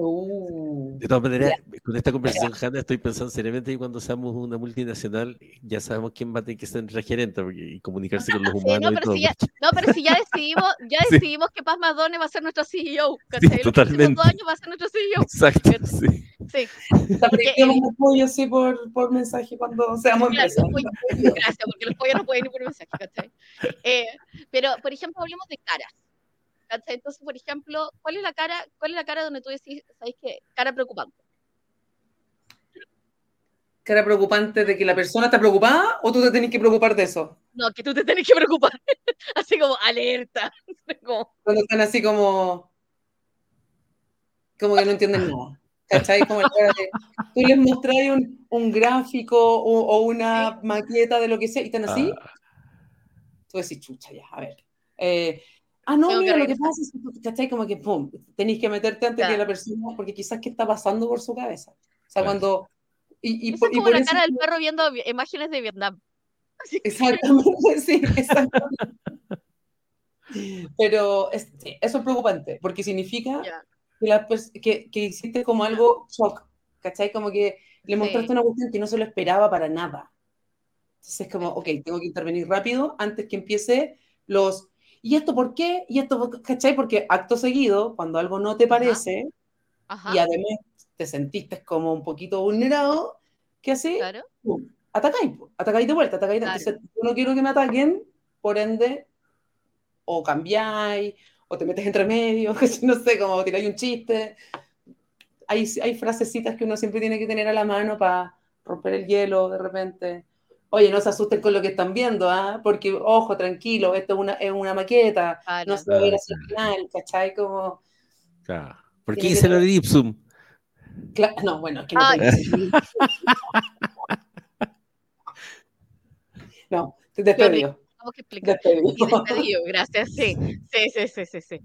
Uh. de todas maneras, con esta conversación, Hanna, estoy pensando seriamente que cuando seamos una multinacional, ya sabemos quién va a tener que ser gerente y comunicarse con los humanos. no, pero, Si ya, no, pero si ya decidimos, ya decidimos que Paz Madone va a ser nuestro CEO. Sí, totalmente. Los años va a ser nuestro CEO. Exacto. Sí. sí. Porque, apoyo así por, por mensaje cuando seamos gracias, gracias, porque los pollos no pueden ir por mensaje. Eh, pero, por ejemplo, hablemos de caras. Entonces, por ejemplo, ¿cuál es la cara, cuál es la cara donde tú decís, ¿sabes qué? Cara preocupante. ¿Cara preocupante de que la persona está preocupada o tú te tenés que preocupar de eso? No, que tú te tenés que preocupar. así como alerta. Cuando están así como. como que no entienden nada. ¿Cachai? Como tú les mostrás un, un gráfico o, una maqueta de lo que sea y están así. Ah. Tú decís, chucha, ya, a ver. Eh, Ah, no, mira, lo que pasa es que, ¿cachai? Como que, pum, tenéis que meterte antes de que la persona, porque quizás qué está pasando por su cabeza. O sea, cuando... Y, y, es como la cara del perro viendo imágenes de Vietnam. Exactamente, sí, exactamente. Pero eso es preocupante, porque significa que, la, que, que, existe como algo shock, ¿cachai? Como que le mostraste una cuestión que no se lo esperaba para nada. Entonces es como, ok, tengo que intervenir rápido antes que empiece los, ¿y esto por qué? ¿Y esto, cachai? Porque acto seguido, cuando algo no te parece, y además te sentiste como un poquito vulnerado, ¿qué haces? Claro. atacáis, atacáis de vuelta, atacáis. Entonces, yo no quiero que me ataquen, por ende, o cambiáis, o te metes entre medio, no sé, como tiráis un chiste. Hay, hay frasecitas que uno siempre tiene que tener a la mano para romper el hielo de repente. Oye, no se asusten con lo que están viendo, ¿ah? Porque, ojo, tranquilo, esto es una, es una maqueta, no se va a ver hacia el final, ¿cachai? Como... Claro. ¿Por qué dice lo de Ipsum? no, bueno, es que no. no, te despedido. Tengo que explicar. Despedido. gracias, sí. Sí, sí, sí, sí. sí.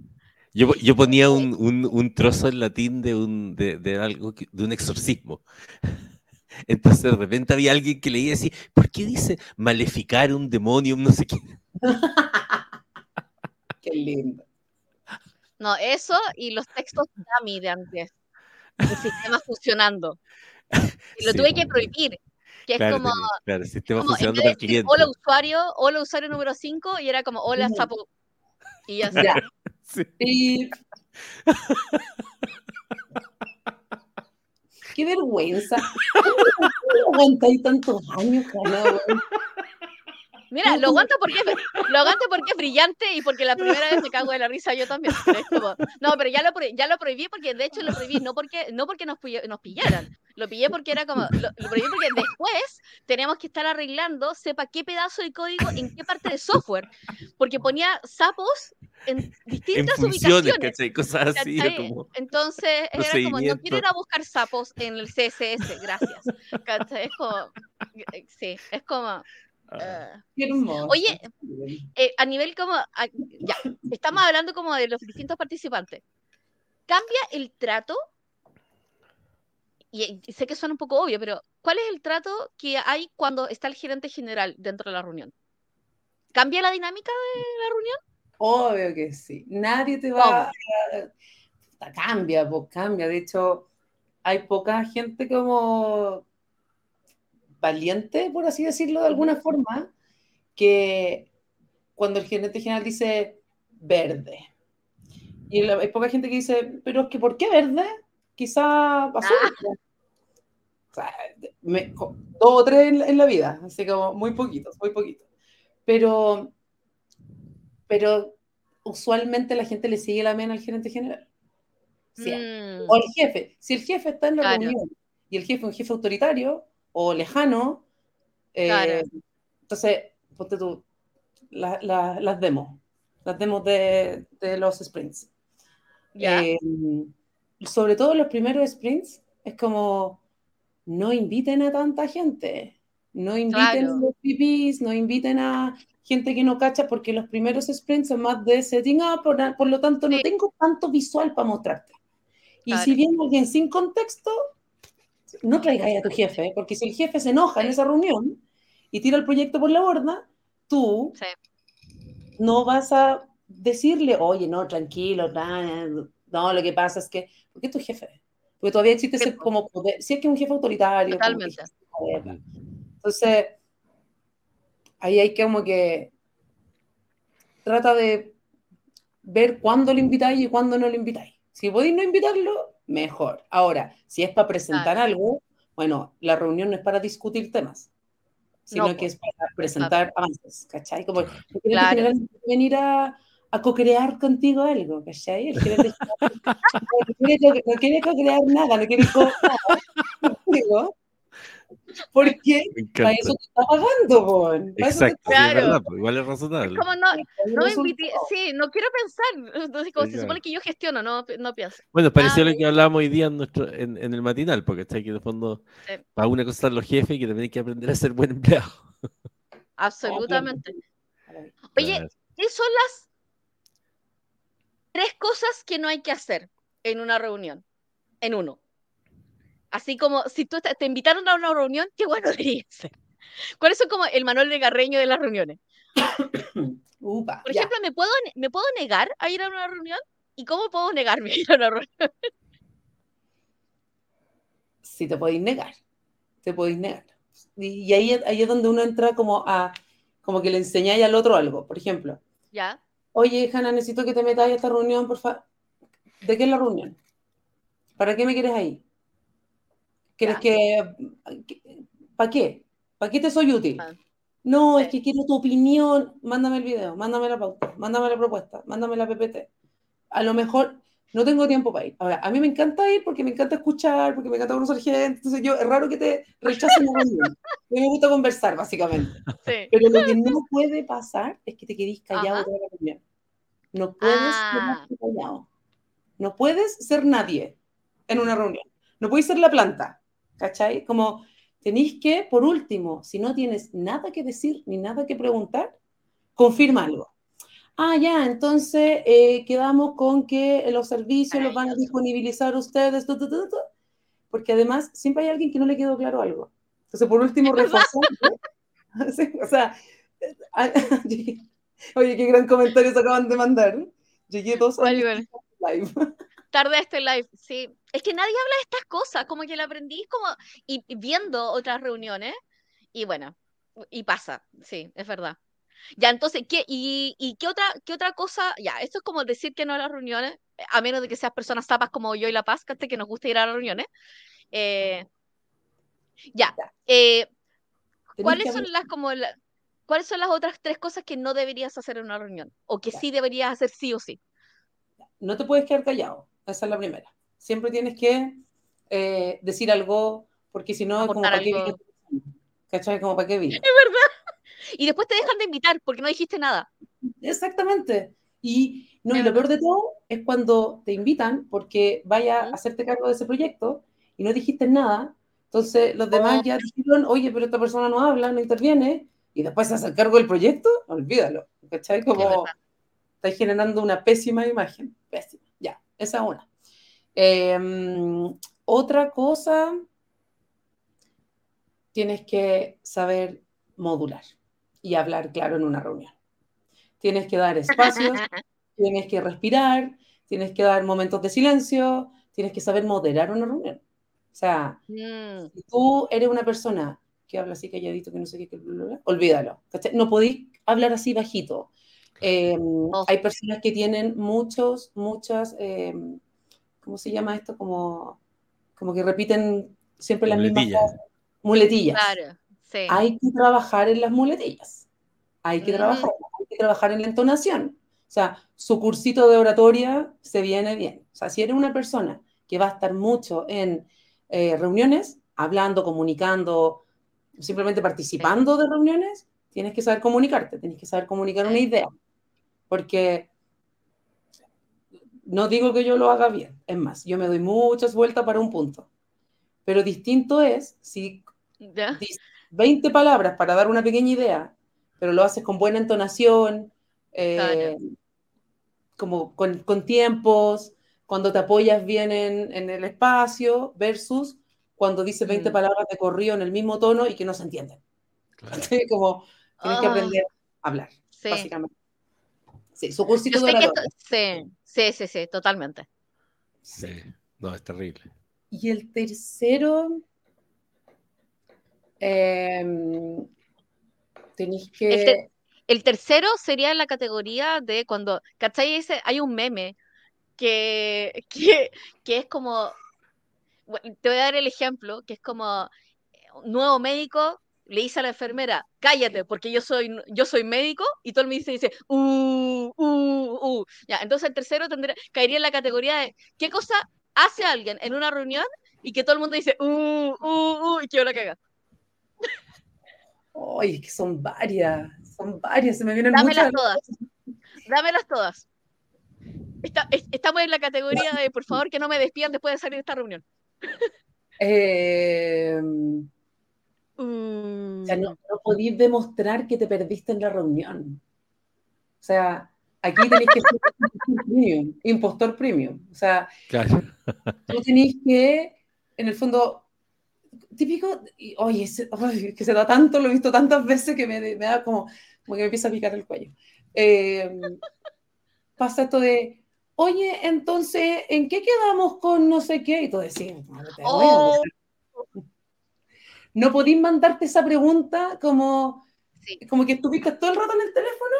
Yo, yo, ponía un, un, un, trozo en latín de un, de, de algo, de un exorcismo. Entonces de repente había alguien que leía así, ¿por qué dice maleficar un demonio, no sé qué? qué lindo. No, eso y los textos dummy de antes. El sistema funcionando. Y lo tuve que prohibir. Que es como. Claro, el sistema funcionando para el cliente. Hola usuario, hola usuario número 5, y era como hola sapo. Y ya está. Sí. Qué vergüenza. ¿Cómo aguantáis tantos años, Jana, Mira, lo aguanto porque lo aguanto porque es brillante y porque la primera vez me cago de la risa yo también. no, pero ya lo, ya lo prohibí porque de hecho lo prohibí no porque no porque nos, nos pillaran. Lo pillé porque era como lo, prohibí porque después tenemos que estar arreglando, sepa qué pedazo de código en qué parte de software, porque ponía sapos en distintas en funciones, ubicaciones. Cosas así, Entonces era como no quiero ir a buscar sapos en el CSS, gracias. Es como sí, es como Ah. Oye, eh, a nivel como, ya, estamos hablando como de los distintos participantes. ¿Cambia el trato? Y, sé que suena un poco obvio, pero ¿cuál es el trato que hay cuando está el gerente general dentro de la reunión? ¿Cambia la dinámica de la reunión? Obvio que sí. Nadie te va a... Cambia, pues cambia. De hecho, hay poca gente como valiente, por así decirlo de alguna forma, que cuando el gerente general dice verde. Y hay poca gente que dice, pero es que ¿por qué verde? Quizá pasó. Ah. dos o tres en, la vida, así como muy poquitos, muy poquitos. Pero, pero usualmente la gente le sigue la mena al gerente general. Mm. O al jefe. Si el jefe está en la reunión y el jefe es un jefe autoritario, o lejano. Eh, entonces, ponte tú, las demos, las demos de, los sprints. Eh, sobre todo los primeros sprints, es como, no inviten a tanta gente, no inviten a los pipis, no inviten a gente que no cacha, porque los primeros sprints son más de setting up, por, lo tanto no tengo tanto visual para mostrarte. Y si viene alguien sin contexto, no traigáis a tu jefe, porque si el jefe se enoja en esa reunión y tira el proyecto por la borda, tú no vas a decirle, oye, no, tranquilo, no, lo que pasa es que, porque es tu jefe, porque todavía existe ese como poder, si es que es un jefe autoritario. Totalmente. Entonces, ahí hay que como que trata de ver cuándo lo invitáis y cuándo no lo invitáis. Si podéis no invitarlo, mejor. Ahora, si es para presentar algo, bueno, la reunión no es para discutir temas, sino que es para presentar avances, ¿cachai? Como venir a, a co-crear contigo algo, ¿cachai? no, quiere, co-crear nada, no quiere co-crear porque para eso te está pagando, Bon. Exacto, claro. Pues, igual es razonable. como no, no invité, sí, no quiero pensar. Entonces, como se supone que yo gestiono, no, no pienso. Bueno, pareció lo que hablábamos hoy día en, nuestro, en, en el matinal, porque está aquí en el fondo, para una cosa están los jefes y que también hay que aprender a ser buen empleado. Absolutamente. Oye, ¿qué son las tres cosas que no hay que hacer en una reunión? En uno. Así como si tú te invitaron a una reunión, qué bueno debería ser. ¿Cuáles son como el manual de Garreño de las reuniones? Por ejemplo, ¿me puedo, ¿me puedo negar a ir a una reunión? ¿Y cómo puedo negarme a ir a una reunión? sí te podéis negar, te podéis negar. Y, ahí, ahí es donde uno entra como a, como que le enseñáis al otro algo, por ejemplo. Ya. Oye, Hanna, necesito que te metas a esta reunión, por favor. ¿De qué es la reunión? ¿Para qué me quieres ahí? ¿Quieres que... ¿Para qué? ¿Para qué te soy útil? Ah. No, es que quiero tu opinión. Mándame el video, mándame la pauta, mándame la propuesta, mándame la PPT. A lo mejor no tengo tiempo para ir. Ahora, a mí me encanta ir porque me encanta escuchar, porque me encanta conocer gente. Entonces, yo, es raro que te rechacen la reunión. A mí me gusta conversar, básicamente. Pero lo que no puede pasar es que te quedes callado toda la reunión. No puedes ah. callado. No puedes ser nadie en una reunión. No puedes ser la planta. ¿Cachai? Como tenéis que, por último, si no tienes nada que decir ni nada que preguntar, confirma algo. Ah, ya, entonces eh, quedamos con que los servicios los van a disponibilizar ustedes, porque además siempre hay alguien que no le quedó claro algo. Entonces, por último, reforzar. o sea, oye, qué gran comentario se acaban de mandar. Llegué dos años live. tarde este live, sí. Es que nadie habla de estas cosas, como que lo aprendí como y, viendo otras reuniones y bueno, y pasa, sí, es verdad. Ya, entonces, ¿qué, y, qué, otra, qué otra cosa? Ya, esto es como decir que no a las reuniones, a menos de que seas personas tapas como yo y La Paz, que nos gusta ir a las reuniones. Eh, ya, eh, ¿cuáles son las como ¿cuáles son las otras tres cosas que no deberías hacer en una reunión? O que sí deberías hacer sí o sí. No te puedes quedar callado. Esa es la primera. Siempre tienes que eh, decir algo, porque si no, como para qué ¿Cachai? Como para qué vine. Es verdad. Y después te dejan de invitar porque no dijiste nada. Exactamente. Y, no, y lo peor de todo es cuando te invitan porque vaya a hacerte cargo de ese proyecto y no dijiste nada. Entonces los demás oh. ya dijeron, oye, pero esta persona no habla, no interviene, y después se hace cargo del proyecto, olvídalo. ¿Cachai? Como estás generando una pésima imagen. Pésima. Esa es una. Em, otra cosa, tienes que saber modular y hablar claro en una reunión. Tienes que dar espacios, tienes que respirar, tienes que dar momentos de silencio, tienes que saber moderar una reunión. O sea, mm. si tú eres una persona que habla así calladito, que no sé qué, que olvídalo. No podéis hablar así bajito. Em, oh. Hay personas que tienen muchos, muchas, em, ¿cómo se llama esto? Como, como que repiten siempre las mismas muletillas. Claro, sí. Hay que trabajar en las muletillas. Hay que, trabajar, hay que trabajar en la entonación. O sea, su cursito de oratoria se viene bien. O sea, si eres una persona que va a estar mucho en eh, reuniones, hablando, comunicando, simplemente participando de reuniones, tienes que saber comunicarte, tienes que saber comunicar una idea porque no digo que yo lo haga bien, es más, yo me doy muchas vueltas para un punto, pero distinto es si 20 palabras para dar una pequeña idea, pero lo haces con buena entonación, eh, como con, tiempos, cuando te apoyas bien en, el espacio, versus cuando dices 20 mm. palabras de corrido en el mismo tono y que no se entienden. como tienes que ah. aprender a hablar, básicamente. Sí, su cursito sí, sí, sí, sí, totalmente. Sí, no, es terrible. Y el tercero, em, tenéis que... El, tercero sería la categoría de cuando, ¿cachai? Ese, hay un meme que, que, que es como, te voy a dar el ejemplo, que es como nuevo médico le dice a la enfermera, cállate, porque yo soy, yo soy médico, y todo el mundo dice, dice, uh, uh, uh. Ya, entonces el tercero tendría, caería en la categoría de, ¿qué cosa hace alguien en una reunión y que todo el mundo dice, uh, uh, uh, y que yo la caga? Ay, que son varias, son varias, se me vienen Dámelas todas, dámelas todas. estamos en la categoría de, por favor, que no me despidan después de salir de esta reunión. Eh, o sea, no, mm. no podéis demostrar que te perdiste en la reunión. O sea, aquí tenéis que ser impostor premium, impostor premium. O sea, tú tenéis que, en el fondo, típico, oye, que se da tanto, lo he visto tantas veces que me, me da como, como, que me empieza a picar el cuello. Eh, pasa esto de, oye, entonces, ¿en qué quedamos con no sé qué? Y tú decís, no te oh. No podéis mandarte esa pregunta como, como que estuviste todo el rato en el teléfono.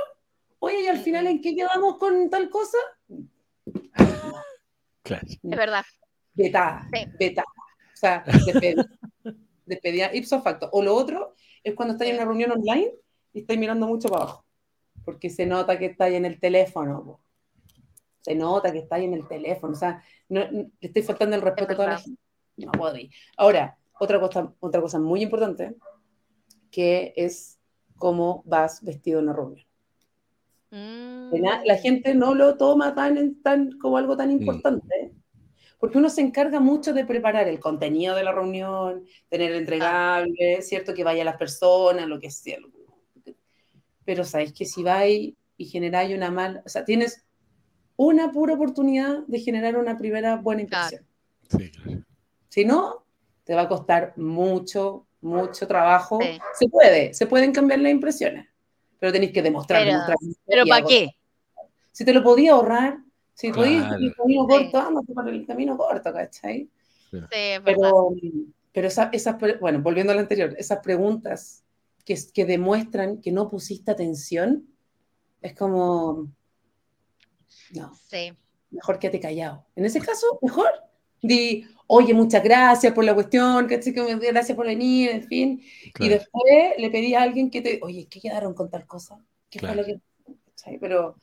Oye, y al final, ¿en qué quedamos con tal cosa? Claro. Es verdad. Vetada, sí. O sea, despedida, ipso facto. O lo otro es cuando estás en una reunión online y estás mirando mucho para abajo. Porque se nota que estás en el teléfono. Se nota que estás en el teléfono. O sea, no, le estoy faltando el respeto a toda la gente. No puedo ir. Ahora, otra cosa, otra cosa muy importante, que es cómo vas vestido en la reunión. Mm. La, gente no lo toma tan, tan como algo tan mm. Porque uno se encarga mucho de preparar el contenido de la reunión, tener el entregable, ¿cierto? Que vaya las personas, lo que sea. Pero sabéis que si vais y generáis una mala, o sea, tienes una pura oportunidad de generar una primera buena impresión. Si no, te va a costar mucho, mucho trabajo. Se puede, se pueden cambiar las impresiones, pero tenéis que demostrar. Pero, ¿para qué? Si te lo podía ahorrar, si podías el camino corto, vamos para el camino corto, ¿cachai? Sí, pero, pero esas, bueno, volviendo a lo anterior, esas preguntas que, que demuestran que no pusiste atención, es como, no, sí. mejor que te callado. En ese caso, mejor di, oye, muchas gracias por la cuestión, gracias por venir, en fin. Y después le pedí a alguien que te, oye, ¿qué quedaron con tal cosa? ¿Qué fue lo que... Pero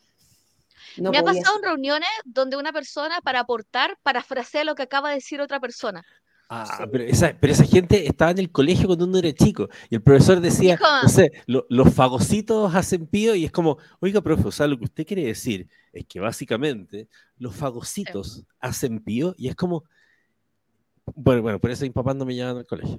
me ha pasado en reuniones donde una persona para aportar parafrasea lo que acaba de decir otra persona. Ah, pero esa, pero esa gente estaba en el colegio cuando uno era chico y el profesor decía, no sé, los fagocitos hacen pío y es como, oiga, profesor, lo que usted quiere decir es que básicamente los fagocitos hacen pío y es como, bueno, bueno, por eso mis papás no me llevan al colegio.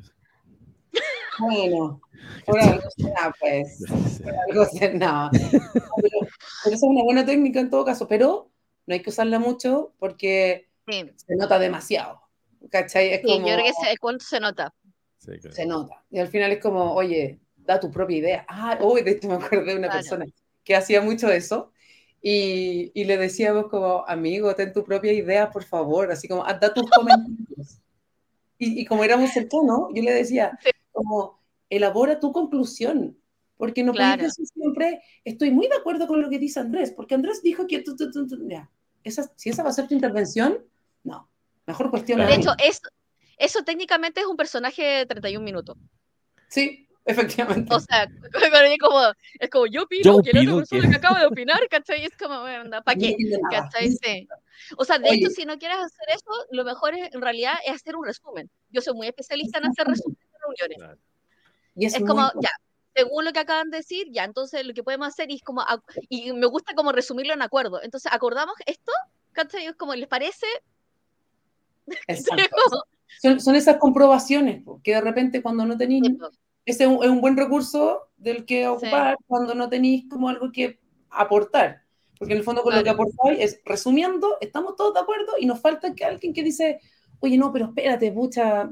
Bueno, por algo será, pues. Por algo será. Pero, pero, es una buena técnica en todo caso, pero no hay que usarla mucho porque se nota demasiado. ¿Cachai? Es sí, como, yo creo que cuánto se nota. Se nota. Y al final es como, oye, da tu propia idea. Ah, uy, de esto me acuerdo de una persona que hacía mucho eso. Y, y, le decíamos como, amigo, ten tu propia idea, por favor. Así como, da tus comentarios. Y, y, como éramos cercanos, yo le decía, como, elabora tu conclusión. Porque no puedes decir siempre, estoy muy de acuerdo con lo que dice Andrés, porque Andrés dijo que... ya. Esa, si esa va a ser tu intervención, no. Mejor cuestión. De hecho, eso, eso técnicamente es un personaje de 31 minutos. Sí, efectivamente. O sea, es como, es como yo opino que la otra persona que... acaba de opinar, ¿cachai? Es como, bueno, ¿para qué? ¿cachai? Sí. O sea, de hecho, si no quieres hacer eso, lo mejor es, en realidad es hacer un resumen. Yo soy muy especialista en hacer resúmenes reuniones. Y es, como, ya, según lo que acaban de decir, ya, entonces lo que podemos hacer es como, y me gusta como resumirlo en acuerdo. Entonces, acordamos esto, ¿cachai? Es como, ¿les parece? son, esas comprobaciones, que de repente cuando no tenéis, ese es un, buen recurso del que ocupar cuando no tenéis como algo que aportar. Porque en el fondo con lo que aportáis es, resumiendo, estamos todos de acuerdo y nos falta que alguien que dice, oye, no, pero espérate, pucha.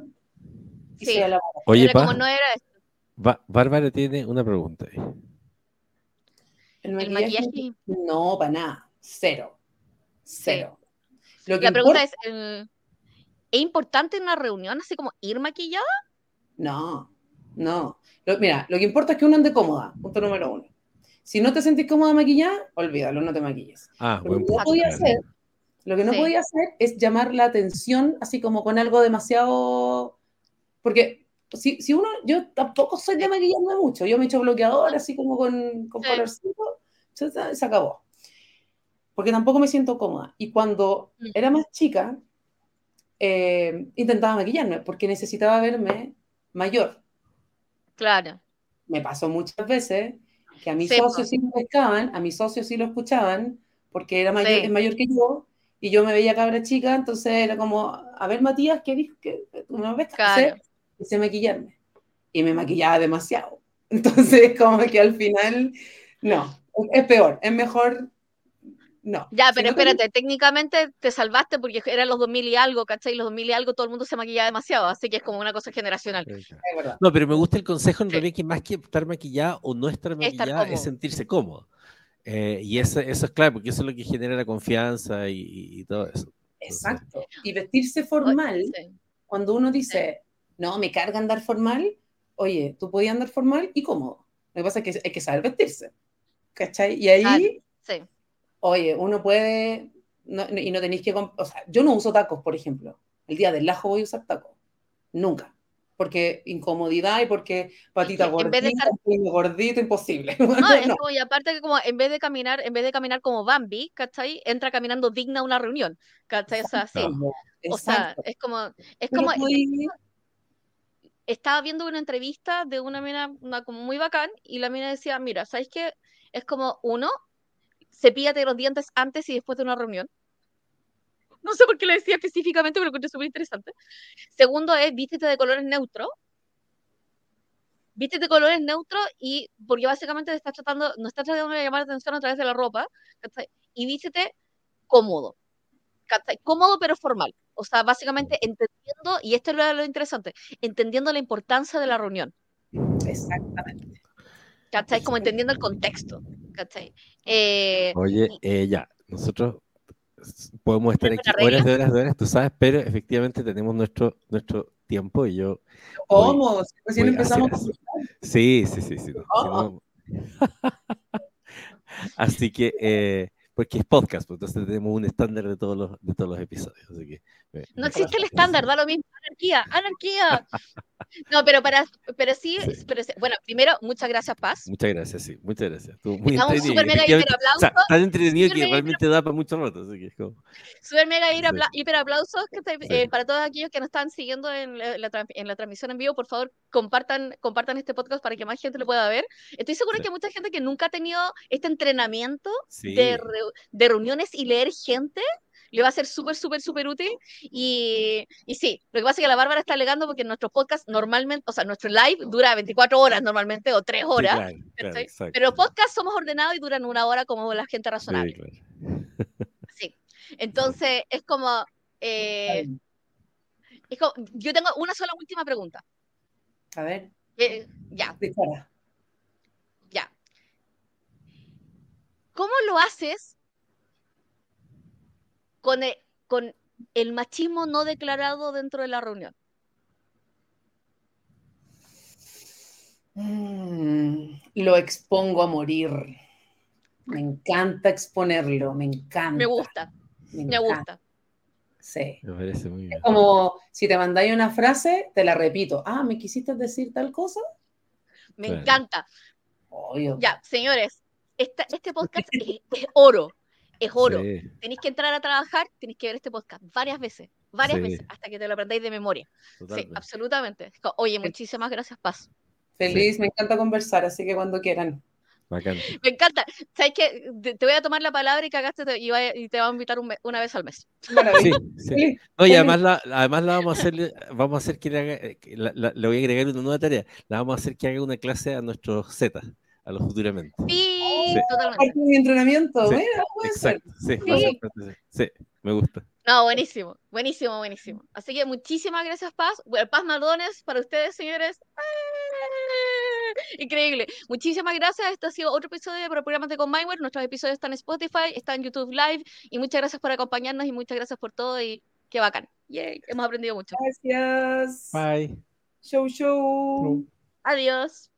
Oye, pa, no era Bárbara tiene una pregunta. ¿El maquillaje? No, para nada. Cero. Cero. la pregunta es, ¿Es importante en una reunión así como ir maquillada? No, no. mira, lo que importa es que uno ande cómoda, punto número uno. Si no te sentís cómoda maquillada, olvídalo, no te maquilles. Ah, lo, que no podía hacer, lo que no podía hacer es llamar la atención así como con algo demasiado... Porque si, si uno, yo tampoco soy de maquillarme mucho, yo me echo bloqueador así como con, con colorcito, se, se acabó. Porque tampoco me siento cómoda. Y cuando mm. era más chica, eh, intentaba maquillarme porque necesitaba verme mayor. Claro. Me pasó muchas veces que a mis socios sí me pescaban, a mis socios sí lo escuchaban, porque era mayor, es mayor que yo, y yo me veía cabra chica, entonces era como, a ver Matías, ¿qué dijo? que ¿Tú me ves? Claro. Hice maquillarme. Y me maquillaba demasiado. Entonces, como que al final, no, es peor, es mejor no. Ya, pero espérate, técnicamente te salvaste porque eran los 2000 y algo, ¿cachai? Los 2000 y algo todo el mundo se maquillaba demasiado, así que es como una cosa generacional. No, pero me gusta el consejo en realidad que más que estar maquillada o no estar maquillada es sentirse cómodo. Eh, y eso, eso es claro, porque eso es lo que genera la confianza y, todo eso. Exacto. Y vestirse formal, cuando uno dice, no, me carga andar formal. Oye, tú podías andar formal y cómodo. Lo que pasa es que hay que saber vestirse. ¿Cachai? Y ahí, sí. oye, uno puede, y no tenéis que, o sea, yo no uso tacos, por ejemplo. El día del lajo voy a usar tacos. Nunca. Porque incomodidad y porque patita gordita, gordito, imposible. No, es como, y aparte que como en vez de caminar, en vez de caminar como Bambi, ¿cachai? Entra caminando digna a una reunión, ¿cachai? O sea, sí. O sea, es como, es como, estaba viendo una entrevista de una mina una, como muy bacán y la mina decía, mira, ¿sabes qué? Es como, uno, cepíllate los dientes antes y después de una reunión. No sé por qué lo decía específicamente, pero lo encontré súper interesante. Segundo es, vístete de colores neutros. Vístete de colores neutros y, porque básicamente estás tratando, no estás tratando de llamar la atención a través de la ropa, y vístete cómodo. Cómodo pero formal. O sea, básicamente entendiendo, y esto es lo, interesante, entendiendo la importancia de la reunión. Exactamente. ¿Cachai? Como entendiendo el contexto. ¿Cachai? Eh, Oye, eh, ya, nosotros podemos estar aquí horas de horas de horas, tú sabes, pero efectivamente tenemos nuestro, nuestro tiempo y yo. ¿Cómo? Recién empezamos. sí, sí, sí, sí. Oh. así que, eh, porque es podcast, pues entonces tenemos un estándar de todos los, de todos los episodios. Así que, no existe el estándar, da lo mismo. Anarquía, anarquía. No, pero para, pero sí, pero bueno, primero, muchas gracias, Paz. Muchas gracias, sí, muchas gracias. Estuvo muy entretenido. super mega hiper aplauso. O sea, tan entretenido que realmente da para mucho rato. Así que es como... Super mega hiper aplausos eh, para todos aquellos que nos están siguiendo en la, en la, transmisión en vivo. Por favor, compartan, compartan este podcast para que más gente lo pueda ver. Estoy segura que mucha gente que nunca ha tenido este entrenamiento de, de reuniones y leer gente le va a ser súper, súper, súper útil. Y, y, sí, lo que pasa es que la Bárbara está alegando porque nuestro podcast normalmente, o sea, nuestro live dura 24 horas normalmente o 3 horas. pero los podcasts somos ordenados y duran una hora como la gente razonable. Sí, entonces es como, eh, es como, yo tengo una sola última pregunta. A ver. Eh, ya. Ya. ¿Cómo lo haces con el, con el machismo no declarado dentro de la reunión? Mm, lo expongo a morir. Me encanta exponerlo, me encanta. Me gusta, me, gusta. Sí. Me parece muy bien. Es como si te mandáis una frase, te la repito. Ah, ¿me quisiste decir tal cosa? Me encanta. Ya, señores, este podcast es, oro es oro. Tenéis que entrar a trabajar, tenéis que ver este podcast varias veces, varias veces, hasta que te lo aprendáis de memoria. Sí, absolutamente. Oye, muchísimas gracias, Paz. Feliz, me encanta conversar, así que cuando quieran. Me encanta. ¿Sabes qué? Te voy a tomar la palabra y cagaste y, y te voy a invitar una vez al mes. Sí, sí. Oye, además la, además la vamos a hacer, vamos a hacer que le haga, le voy a agregar una nueva tarea. La vamos a hacer que haga una clase a nuestros Z, a los futuramente. Sí, sí, totalmente. mi entrenamiento, sí, exacto, sí, sí, me gusta. No, buenísimo, buenísimo, buenísimo. Así que muchísimas gracias, Paz. Paz Mardones para ustedes, señores. ¡Ah! Increíble. Muchísimas gracias. Este ha sido otro episodio de Programas de Combineware. Nuestros episodios están en Spotify, están en YouTube Live. Y muchas gracias por acompañarnos y muchas gracias por todo. Y qué bacán. Yay. Hemos aprendido mucho. Gracias. Bye. Show, show. Adiós.